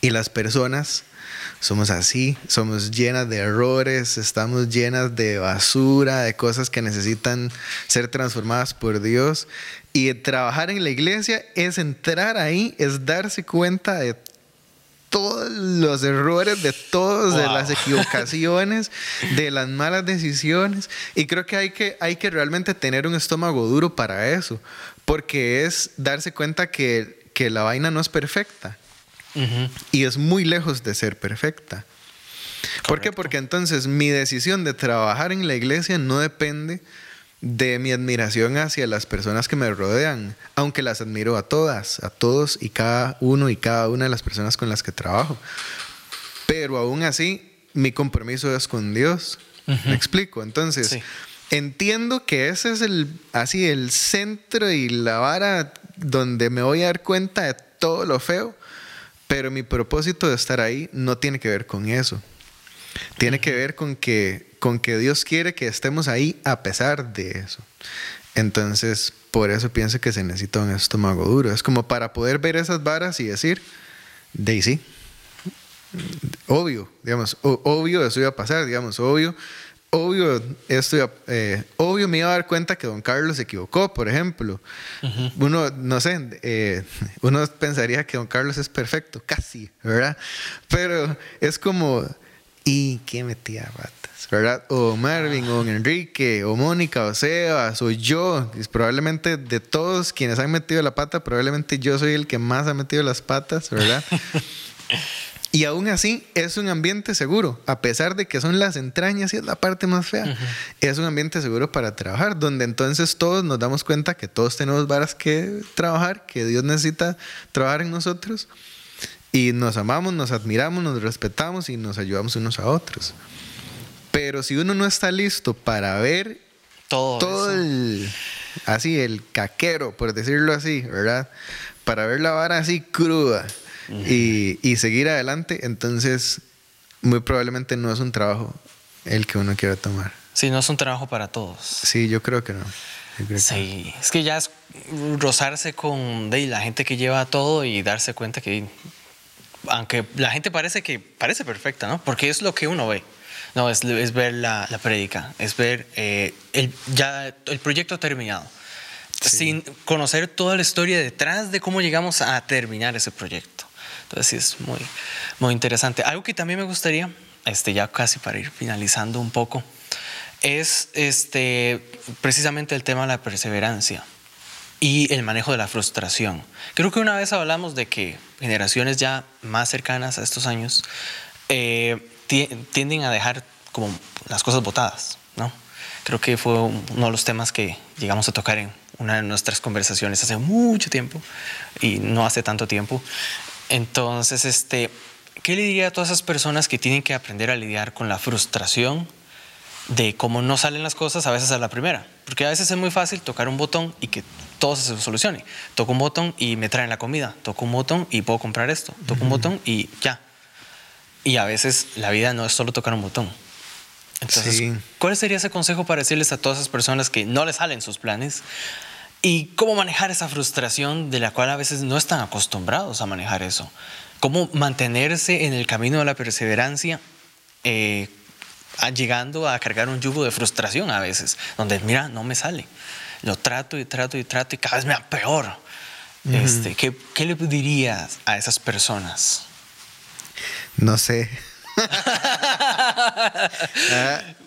Y las personas somos así, somos llenas de errores, estamos llenas de basura, de cosas que necesitan ser transformadas por Dios. Y trabajar en la iglesia es entrar ahí, es darse cuenta de todos los errores, de todas las equivocaciones, de las malas decisiones. Y creo que hay, que hay que realmente tener un estómago duro para eso, porque es darse cuenta que, que la vaina no es perfecta y es muy lejos de ser perfecta. ¿Por qué? Porque entonces mi decisión de trabajar en la iglesia no depende de mi admiración hacia las personas que me rodean, aunque las admiro a todas, a todos y cada uno y cada una de las personas con las que trabajo. Pero aún así, mi compromiso es con Dios. ¿Me explico? Entonces, entiendo que ese es el así el centro y la vara donde me voy a dar cuenta de todo lo feo, pero mi propósito de estar ahí no tiene que ver con eso. Tiene que ver con que, con que Dios quiere que estemos ahí a pesar de eso. Entonces, por eso pienso que se necesita un estómago duro. Es como para poder ver esas varas y decir, Daisy, obvio, digamos, obvio eso iba a pasar, digamos, obvio obvio, esto, eh, obvio me iba a dar cuenta que don Carlos se equivocó, por ejemplo. Uno, no sé, eh, uno pensaría que don Carlos es perfecto, casi, ¿verdad? Pero es como, ¿y qué metía patas? ¿Verdad? O Marvin, o Enrique, o Mónica, o Sebas, o yo. Probablemente de todos quienes han metido la pata, probablemente yo soy el que más ha metido las patas, ¿verdad? Y aún así es un ambiente seguro, a pesar de que son las entrañas y es la parte más fea. Es un ambiente seguro para trabajar, donde entonces todos nos damos cuenta que todos tenemos varas que trabajar, que Dios necesita trabajar en nosotros. Y nos amamos, nos admiramos, nos respetamos y nos ayudamos unos a otros. Pero si uno no está listo para ver todo, todo el, así, el caquero, por decirlo así, ¿verdad? Para ver la vara así cruda y, seguir adelante, entonces muy probablemente no es un trabajo el que uno quiera tomar. Sí, no es un trabajo para todos. Sí, yo creo que no. sí, es que ya es rozarse con de, la gente que lleva todo y darse cuenta que, aunque la gente parece que parece perfecta, ¿no? Porque es lo que uno ve. No, es, es ver la, la prédica, es ver eh, el, ya el proyecto terminado, sin conocer toda la historia detrás de cómo llegamos a terminar ese proyecto. Entonces sí es muy, muy interesante. Algo que también me gustaría, este, ya casi para ir finalizando un poco, es este, precisamente el tema de la perseverancia y el manejo de la frustración. Creo que una vez hablamos de que generaciones ya más cercanas a estos años eh, tienden a dejar como las cosas botadas, ¿no? Creo que fue uno de los temas que llegamos a tocar en una de nuestras conversaciones hace mucho tiempo y no hace tanto tiempo. Entonces, este, ¿qué le diría a todas esas personas que tienen que aprender a lidiar con la frustración de cómo no salen las cosas a veces a la primera? Porque a veces es muy fácil tocar un botón y que todo se solucione. Toco un botón y me traen la comida. Toco un botón y puedo comprar esto. Toco un botón y ya. Y a veces la vida no es solo tocar un botón. Entonces, ¿cuál sería ese consejo para decirles a todas esas personas que no les salen sus planes ¿Y cómo manejar esa frustración de la cual a veces no están acostumbrados a manejar eso? ¿Cómo mantenerse en el camino de la perseverancia eh, llegando a cargar un yugo de frustración a veces? Donde, mira, no me sale. Lo trato y trato y trato y cada vez me va peor. este, ¿qué, ¿Qué le dirías a esas personas? No sé.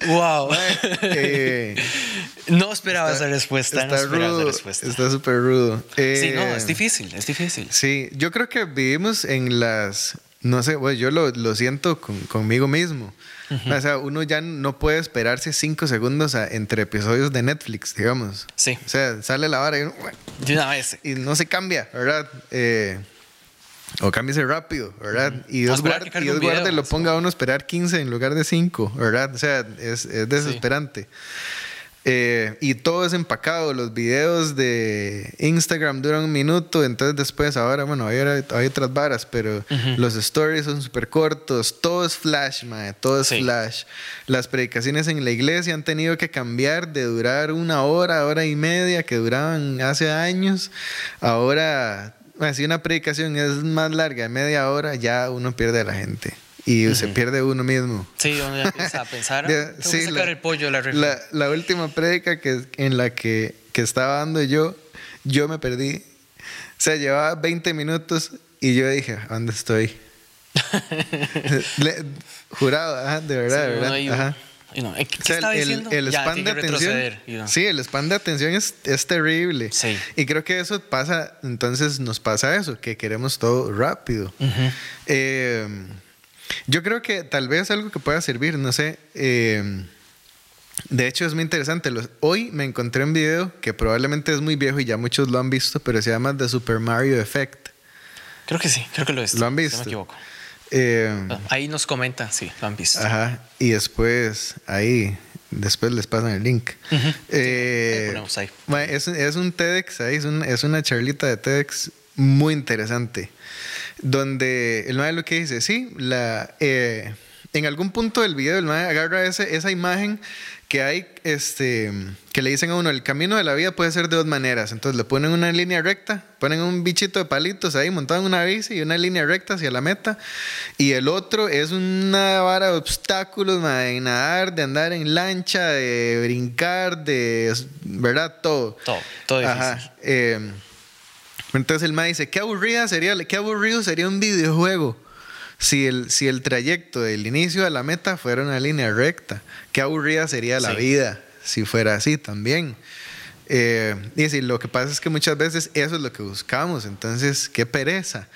wow. Eh, no esperaba esa respuesta. Está no rudo, respuesta. Está súper rudo. sí, no, es eh, difícil, es difícil. Sí, yo creo que vivimos en las. No sé, bueno, yo lo, lo siento conmigo mismo. O sea, uno ya no puede esperarse cinco segundos entre episodios de Netflix, digamos. Sí. O sea, sale la hora y, de una vez. y no se cambia, ¿verdad? Eh, o cámbiese rápido, ¿verdad? Y Dios, guarde, y Dios guarde lo ponga a uno a esperar 15 en lugar de 5, ¿verdad? O sea, es, es desesperante. Eh, y todo es empacado. Los videos de Instagram duran un minuto, entonces después, ahora, bueno, hay, hay otras varas, pero los stories son súper cortos. Todo es flash, mae, todo es flash. Las predicaciones en la iglesia han tenido que cambiar de durar una hora, hora y media, que duraban hace años. Ahora si una predicación es más larga, de media hora, ya uno pierde a la gente. Y se pierde uno mismo. Sí, uno ya empieza a pensar, sí, sacar el pollo la, la, la, última prédica que, en la que, que estaba dando yo, yo me perdí. O sea, llevaba 20 minutos y yo dije, ¿dónde estoy? jurado, de verdad, de verdad. Ajá. El, spam de atención. Sí, el spam de atención es, es terrible. Sí. Y creo que eso pasa, entonces nos pasa eso, que queremos todo rápido. Eh, yo creo que tal vez algo que pueda servir, no sé. Eh, de hecho, es muy interesante. hoy me encontré un video que probablemente es muy viejo y ya muchos lo han visto, pero se llama The Super Mario Effect. Creo que sí, creo que lo visto. ¿Lo han visto? no me equivoco. Eh, ahí nos comenta, sí, lo han visto. Ajá, y después ahí, después les pasan el link. Eh, es, es, un TEDx ahí, es, es, una charlita de TEDx muy interesante, donde el maestro lo que dice, sí, la, eh, en algún punto del video el maestro agarra ese, esa imagen que hay, este, que le dicen a uno, el camino de la vida puede ser de dos maneras. Entonces le ponen una línea recta, ponen un bichito de palitos ahí montado en una bici y una línea recta hacia la meta. Y el otro es una vara de obstáculos, de nadar, de andar en lancha, de brincar, de, ¿verdad? Todo. Todo, todo difícil. Eh, entonces el ma dice, qué aburrida sería, qué aburrido sería un videojuego si el, si el trayecto del inicio a la meta fuera una línea recta, qué aburrida sería la vida si fuera así también. Eh, y si lo que pasa es que muchas veces eso es lo que buscamos, entonces qué pereza.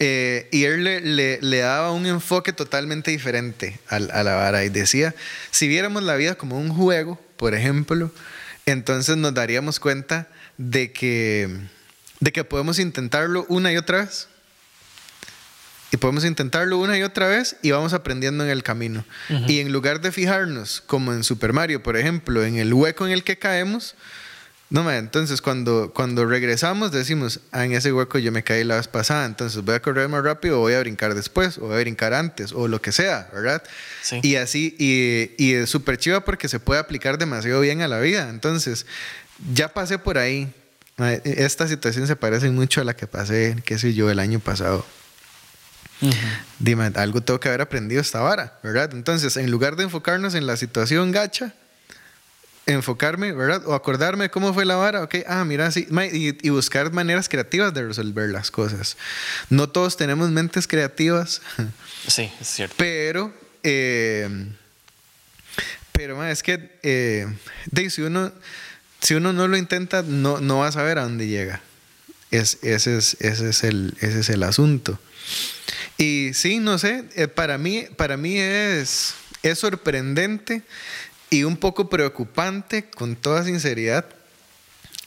Eh, y él le, le, daba un enfoque totalmente diferente a, a, la vara y decía, si viéramos la vida como un juego, por ejemplo, entonces nos daríamos cuenta de que, de que podemos intentarlo una y otra vez y podemos intentarlo una y otra vez y vamos aprendiendo en el camino. Y en lugar de fijarnos, como en Super Mario, por ejemplo, en el hueco en el que caemos, no, entonces cuando, cuando regresamos decimos, ah, en ese hueco yo me caí la vez pasada, entonces voy a correr más rápido o voy a brincar después o voy a brincar antes o lo que sea, ¿verdad? Y así, y, y es súper chiva porque se puede aplicar demasiado bien a la vida. Entonces, ya pasé por ahí. Esta situación se parece mucho a la que pasé, qué sé yo, el año pasado. Dime, algo tengo que haber aprendido esta vara, ¿verdad? Entonces, en lugar de enfocarnos en la situación gacha, enfocarme, ¿verdad? O acordarme cómo fue la vara, ok, ah, mira, sí, y, buscar maneras creativas de resolver las cosas. No todos tenemos mentes creativas. Sí, es cierto. Pero, eh, pero es que, eh, si, uno, si uno no lo intenta, no, no va a saber a dónde llega. Es, ese, es, ese, es el, ese es el asunto. Y sí, no sé, eh, para mí, para mí es, es sorprendente y un poco preocupante, con toda sinceridad,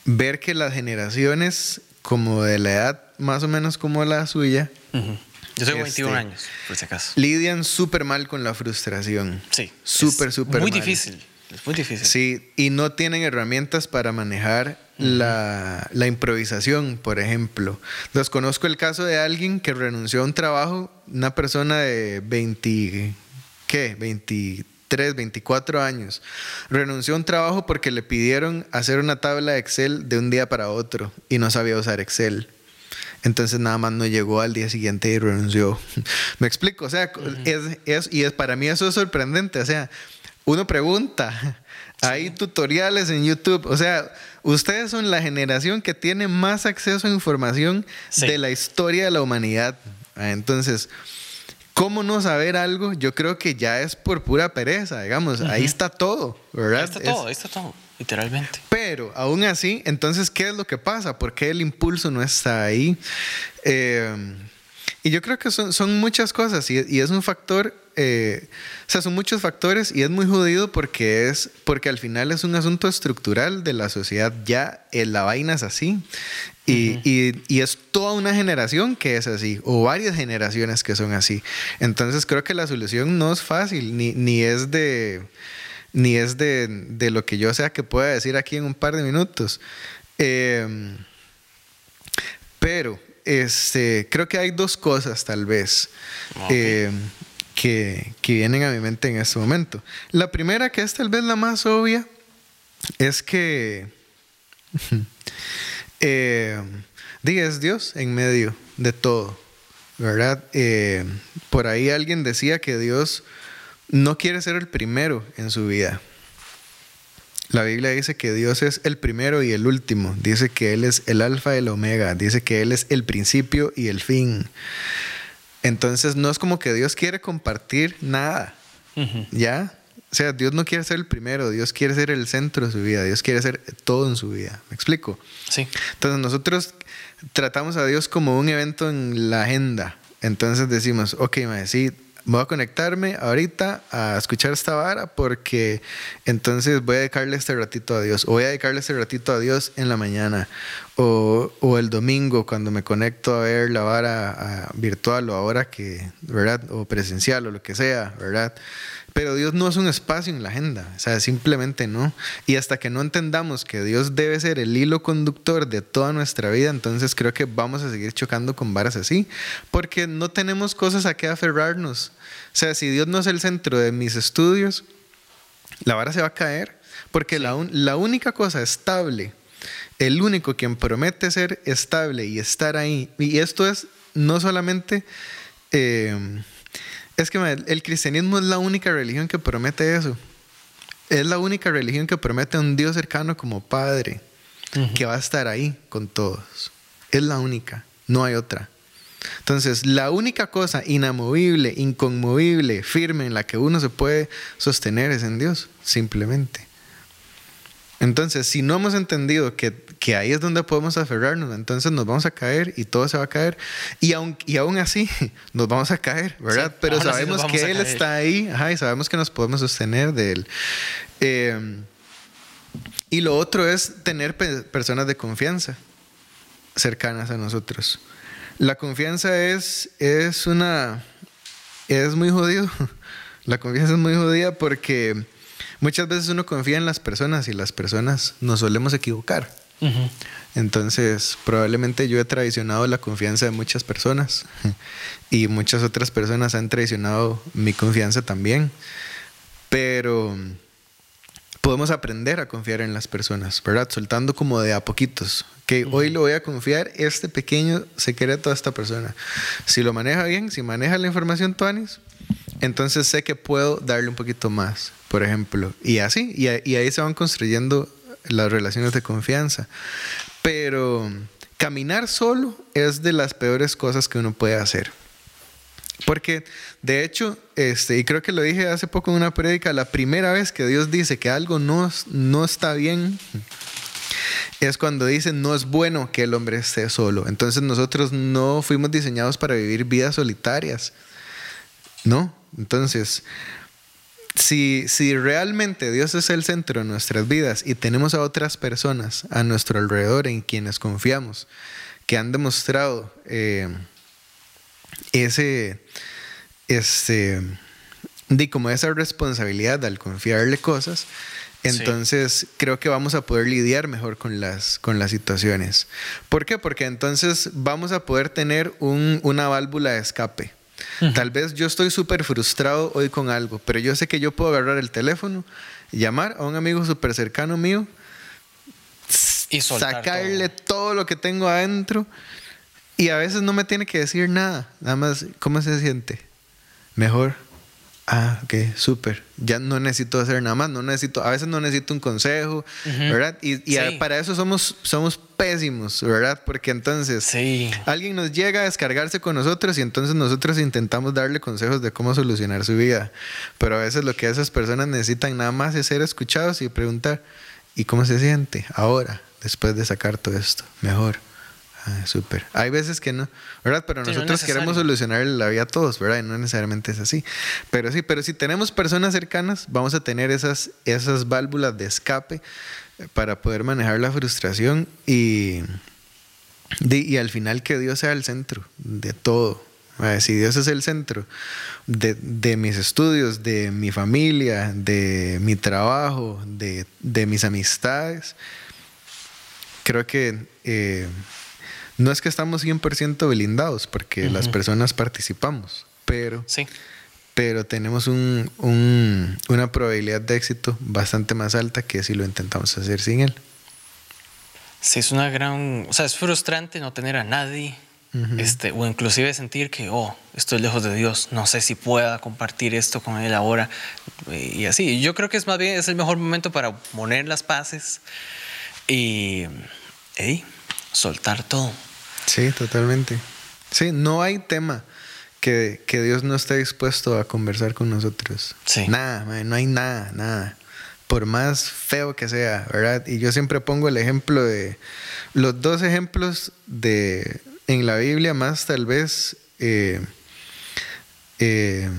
ver que las generaciones como de la edad más o menos como la suya, Yo tengo 21 este, años, por si acaso. Lidian súper mal con la frustración. Sí. Súper, súper Muy difícil. Es muy difícil. Sí, y no tienen herramientas para manejar la, la, improvisación, por ejemplo. Los conozco el caso de alguien que renunció a un trabajo, una persona de 20, ¿qué? 23 23, 24 años. Renunció a un trabajo porque le pidieron hacer una tabla de Excel de un día para otro y no sabía usar Excel. Entonces nada más no llegó al día siguiente y renunció. Me explico, o sea, es, y es, para mí eso es sorprendente, o sea, uno pregunta, hay tutoriales en YouTube, o sea, ustedes son la generación que tiene más acceso a información de la historia de la humanidad. Entonces, ¿Cómo no saber algo? Yo creo que ya es por pura pereza, digamos. Ahí está todo, ¿verdad? Ahí está todo, ahí está todo, literalmente. Pero aún así, entonces, ¿qué es lo que pasa? ¿Por qué el impulso no está ahí? Eh, y yo creo que son, son muchas cosas y, y es un factor eh, o sea, son muchos factores y es muy jodido porque es porque al final es un asunto estructural de la sociedad. Ya eh, la vaina es así. Y, y, es toda una generación que es así, o varias generaciones que son así. Entonces creo que la solución no es fácil, ni, ni es de ni es de, de, lo que yo sea que pueda decir aquí en un par de minutos. Em, pero este, creo que hay dos cosas tal vez. Em, que, vienen a mi mente en este momento. La primera, que es tal vez la más obvia, es que eh, es Dios en medio de todo, ¿verdad? Eh, por ahí alguien decía que Dios no quiere ser el primero en su vida. La Biblia dice que Dios es el primero y el último. Dice que Él es el alfa y el omega. Dice que Él es el principio y el fin. Entonces no es como que Dios quiere compartir nada, ¿ya? O sea, Dios no quiere ser el primero, Dios quiere ser el centro de su vida, Dios quiere ser todo en su vida. ¿Me explico? Sí. Entonces nosotros tratamos a Dios como un evento en la agenda. Entonces decimos, ok, me sí, voy a conectarme ahorita a escuchar esta vara porque entonces voy a dedicarle este ratito a Dios. O voy a dedicarle este ratito a Dios en la mañana. O, o el domingo cuando me conecto a ver la vara virtual o ahora que, ¿verdad? O presencial o lo que sea, ¿verdad? Pero Dios no es un espacio en la agenda, o sea, simplemente no. Y hasta que no entendamos que Dios debe ser el hilo conductor de toda nuestra vida, entonces creo que vamos a seguir chocando con varas así, porque no tenemos cosas a qué aferrarnos. O sea, si Dios no es el centro de mis estudios, la vara se va a caer, porque la, la única cosa estable, el único quien promete ser estable y estar ahí, y esto es no solamente... Eh, es que el cristianismo es la única religión que promete eso. Es la única religión que promete a un Dios cercano como Padre, que va a estar ahí con todos. Es la única, no hay otra. Entonces, la única cosa inamovible, inconmovible, firme en la que uno se puede sostener es en Dios, simplemente. Entonces, si no hemos entendido que, que, ahí es donde podemos aferrarnos, entonces nos vamos a caer y todo se va a caer. Y aún, y aún así, nos vamos a caer, ¿verdad? Pero sabemos que Él está ahí y sabemos que nos podemos sostener de Él. Eh, y lo otro es tener personas de confianza cercanas a nosotros. La confianza es, es una... es muy jodido. La confianza es muy jodida porque muchas veces uno confía en las personas y las personas nos solemos equivocar. Entonces, probablemente yo he traicionado la confianza de muchas personas y muchas otras personas han traicionado mi confianza también. Pero podemos aprender a confiar en las personas, ¿verdad? Soltando como de a poquitos. Que hoy le voy a confiar este pequeño secreto a esta persona. Si lo maneja bien, si maneja la información Tuanis, entonces sé que puedo darle un poquito más por ejemplo. Y así, y, ahí se van construyendo las relaciones de confianza. Pero caminar solo es de las peores cosas que uno puede hacer. Porque, de hecho, este, y creo que lo dije hace poco en una prédica, la primera vez que Dios dice que algo no, no está bien es cuando dice no es bueno que el hombre esté solo. Entonces nosotros no fuimos diseñados para vivir vidas solitarias. ¿No? Entonces, si, si realmente Dios es el centro de nuestras vidas y tenemos a otras personas a nuestro alrededor en quienes confiamos, que han demostrado eh, ese, este, de como esa responsabilidad al confiarle cosas, entonces creo que vamos a poder lidiar mejor con las, con las situaciones. ¿Por qué? Porque entonces vamos a poder tener un, una válvula de escape Tal vez yo estoy súper frustrado hoy con algo, pero yo sé que yo puedo agarrar el teléfono, llamar a un amigo súper cercano mío, y sacarle todo. lo que tengo adentro y a veces no me tiene que decir nada, nada más cómo se siente. Mejor. Ah, ok, súper. Ya no necesito hacer nada más, no necesito, a veces no necesito un consejo, ¿verdad? Y, para eso somos, somos pésimos, ¿verdad? Porque entonces alguien nos llega a descargarse con nosotros y entonces nosotros intentamos darle consejos de cómo solucionar su vida. Pero a veces lo que esas personas necesitan nada más es ser escuchados y preguntar, ¿y cómo se siente ahora, después de sacar todo esto? Mejor. Ah, súper. Hay veces que no, ¿verdad? Pero nosotros queremos solucionar la vida a todos, ¿verdad? Y no necesariamente es así. Pero sí, pero si tenemos personas cercanas, vamos a tener esas, esas válvulas de escape para poder manejar la frustración y, y al final que Dios sea el centro de todo. Si Dios es el centro de, de, mis estudios, de mi familia, de mi trabajo, de, de mis amistades, creo que eh, no es que estamos 100% blindados, porque las personas participamos, pero, sí. pero tenemos un, una probabilidad de éxito bastante más alta que si lo intentamos hacer sin él. Sí, es una gran... O sea, es frustrante no tener a nadie, este, o inclusive sentir que, oh, estoy lejos de Dios, no sé si pueda compartir esto con Él ahora, y así. Yo creo que es más bien, es el mejor momento para poner las paces y, hey, soltar todo. Sí, totalmente. Sí, no hay tema que, Dios no esté dispuesto a conversar con nosotros. Sí. Nada, no hay nada, nada. Por más feo que sea, ¿verdad? Y yo siempre pongo el ejemplo de los dos ejemplos de en la Biblia más tal vez, eh, eh,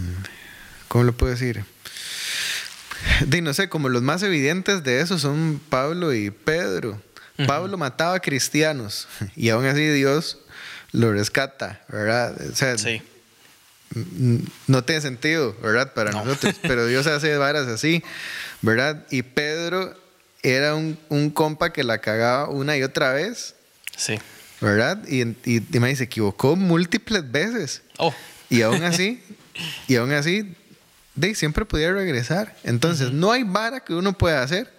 ¿cómo lo puedo decir? De, no sé, como los más evidentes de eso son Pablo y Pedro. Pablo mataba a cristianos y aún así Dios lo rescata, ¿verdad? O sea, sí. no tiene sentido, ¿verdad? Para nosotros, pero Dios hace varas así, ¿verdad? Y Pedro era un, compa que la cagaba una y otra vez. Sí. ¿Verdad? Y, y, y se equivocó múltiples veces. Oh. Y aún así, y aún así, de, siempre podía regresar. Entonces, no hay vara que uno pueda hacer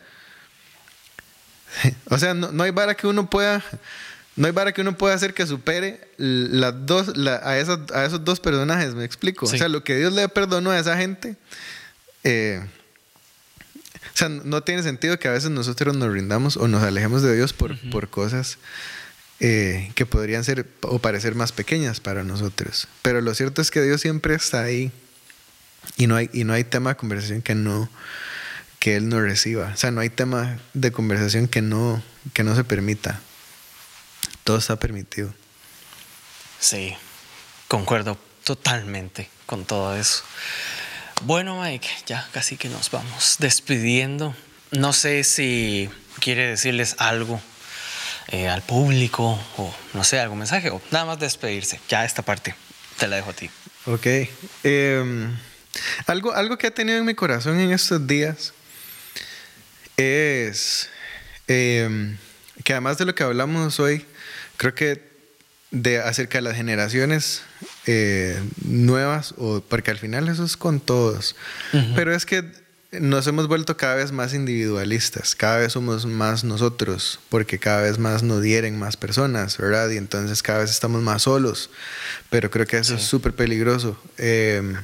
o sea, no, hay vara que uno pueda. No hay vara que uno pueda hacer que supere las dos, a, esos, a esos dos personajes, me explico. O sea, lo que Dios le perdonó a esa gente, eh, o sea, no tiene sentido que a veces nosotros nos rindamos o nos alejemos de Dios por, por cosas eh, que podrían ser o parecer más pequeñas para nosotros. Pero lo cierto es que Dios siempre está ahí y no hay, y no hay tema de conversación que no, que él no reciba. O sea, no hay tema de conversación que no, que no se permita. Todo está permitido. Sí, concuerdo totalmente con todo eso. Bueno, Mike, ya casi que nos vamos despidiendo. No sé si quiere decirles algo eh, al público o no sé, algún mensaje o nada más despedirse. Ya esta parte te la dejo a ti. Ok. Em, algo, algo que ha tenido en mi corazón en estos días es em, que además de lo que hablamos hoy, creo que de acerca de las generaciones eh, nuevas, o porque al final eso es con todos, pero es que nos hemos vuelto cada vez más individualistas, cada vez somos más nosotros, porque cada vez más nos dieren más personas, ¿verdad? Y entonces cada vez estamos más solos, pero creo que eso es súper peligroso. Em,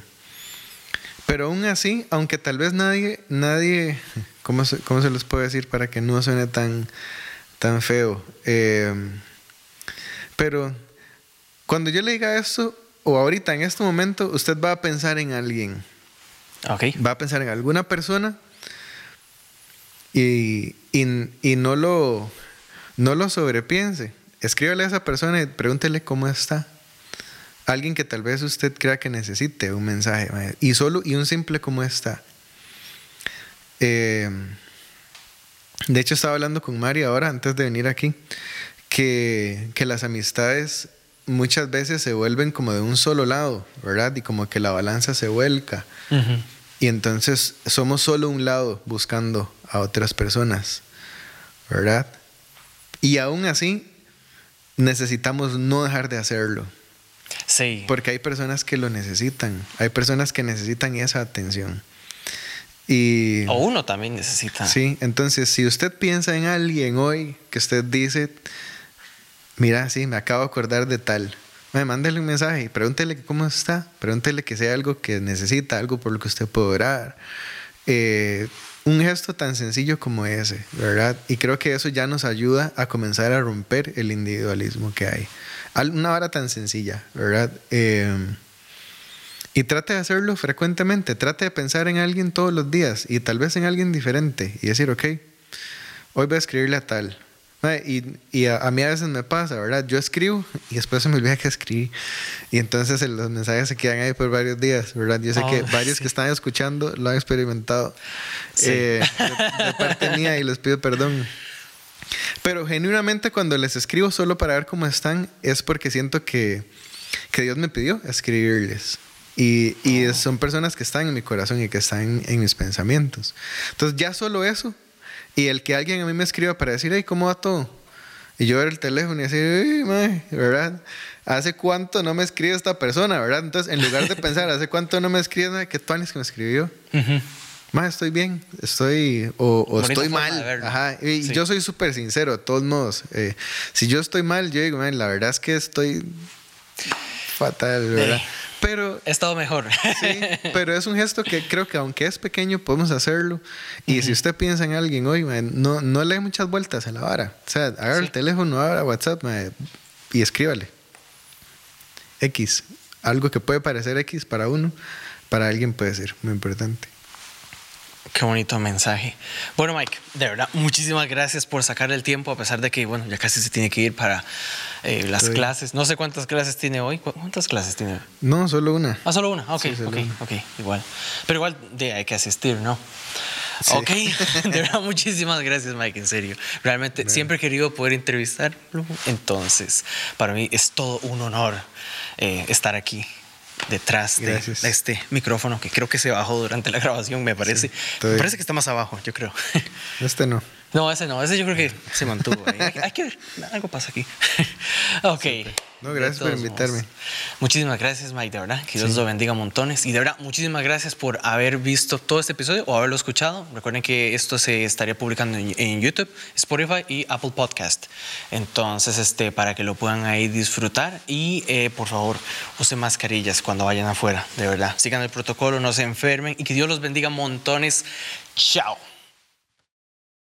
pero aún así, aunque tal vez nadie, nadie, ¿cómo se, cómo se les puede decir para que no suene tan, tan feo? Eh, pero cuando yo le diga esto, o ahorita en este momento, usted va a pensar en alguien. Okay. Va a pensar en alguna persona y, y, no, lo, no lo sobrepiense. Escríbale a esa persona y pregúntele cómo está alguien que tal vez usted crea que necesite un mensaje y solo y un simple como está. Eh, de hecho estaba hablando con Mari ahora antes de venir aquí que, las amistades muchas veces se vuelven como de un solo lado, ¿verdad? Y como que la balanza se vuelca. Y entonces somos solo un lado buscando a otras personas, ¿verdad? Y aún así necesitamos no dejar de hacerlo. Sí. Porque hay personas que lo necesitan. Hay personas que necesitan esa atención. Y, o uno también necesita. Sí, entonces si usted piensa en alguien hoy que usted dice, mira, sí, me acabo de acordar de tal, me mándele un mensaje y pregúntele cómo está, pregúntele que sea algo que necesita, algo por lo que usted puede orar. Eh, un gesto tan sencillo como ese, ¿verdad? Y creo que eso ya nos ayuda a comenzar a romper el individualismo que hay. Una vara tan sencilla, ¿verdad? Eh, y trate de hacerlo frecuentemente, trate de pensar en alguien todos los días y tal vez en alguien diferente y decir, ok, hoy voy a escribirle a tal. Y, y a, mí a veces me pasa, ¿verdad? Yo escribo y después se me olvida que escribí. Y entonces los mensajes se quedan ahí por varios días, ¿verdad? Yo sé que oh, varios que están escuchando lo han experimentado eh, de parte mía y les pido perdón. Pero genuinamente cuando les escribo solo para ver cómo están es porque siento que, que Dios me pidió escribirles. Y, y son personas que están en mi corazón y que están en, mis pensamientos. Entonces ya solo eso. Y el que alguien a mí me escriba para decir, hey, ¿cómo va todo? Y yo ver el teléfono y decir, ¿verdad? ¿Hace cuánto no me escribe esta persona, verdad? Entonces, en lugar de pensar, ¿hace cuánto no me escribe? ¿Qué tuanes que me escribió? Más estoy bien, estoy o, estoy mal. Ajá. Y yo soy súper sincero, de todos modos. Eh, si yo estoy mal, yo digo, la verdad es que estoy fatal, ¿verdad? Pero, He estado mejor. Sí, pero es un gesto que creo que aunque es pequeño, podemos hacerlo. Y si usted piensa en alguien hoy, no, no le dé muchas vueltas a la vara. O sea, agarra el teléfono, abra WhatsApp y escríbale. X. Algo que puede parecer X para uno, para alguien puede ser muy importante. Qué bonito mensaje. Bueno, Mike, de verdad, muchísimas gracias por sacar el tiempo, a pesar de que, bueno, ya casi se tiene que ir para eh, las clases. No sé cuántas clases tiene hoy. ¿Cuántas clases tiene? No, solo una. Ah, solo una. Ok, ok, ok, igual. Pero igual de, hay que asistir, ¿no? Ok, de verdad, muchísimas gracias, Mike, en serio. Realmente siempre he querido poder entrevistarlo, entonces para mí es todo un honor eh, estar aquí detrás de este micrófono que creo que se bajó durante la grabación, me parece. me parece que está más abajo, yo creo. Este no. No, ese no, ese yo creo que se mantuvo. Hay, que ver, algo pasa aquí. ok. No, gracias por invitarme. Muchísimas gracias, Mike, de verdad. Que Dios lo bendiga montones. Y de verdad, muchísimas gracias por haber visto todo este episodio o haberlo escuchado. Recuerden que esto se estaría publicando en, YouTube, Spotify y Apple Podcast. Entonces, este, para que lo puedan ahí disfrutar. Y eh, por favor, usen mascarillas cuando vayan afuera, de verdad. Sigan el protocolo, no se enfermen y que Dios los bendiga montones. Chao.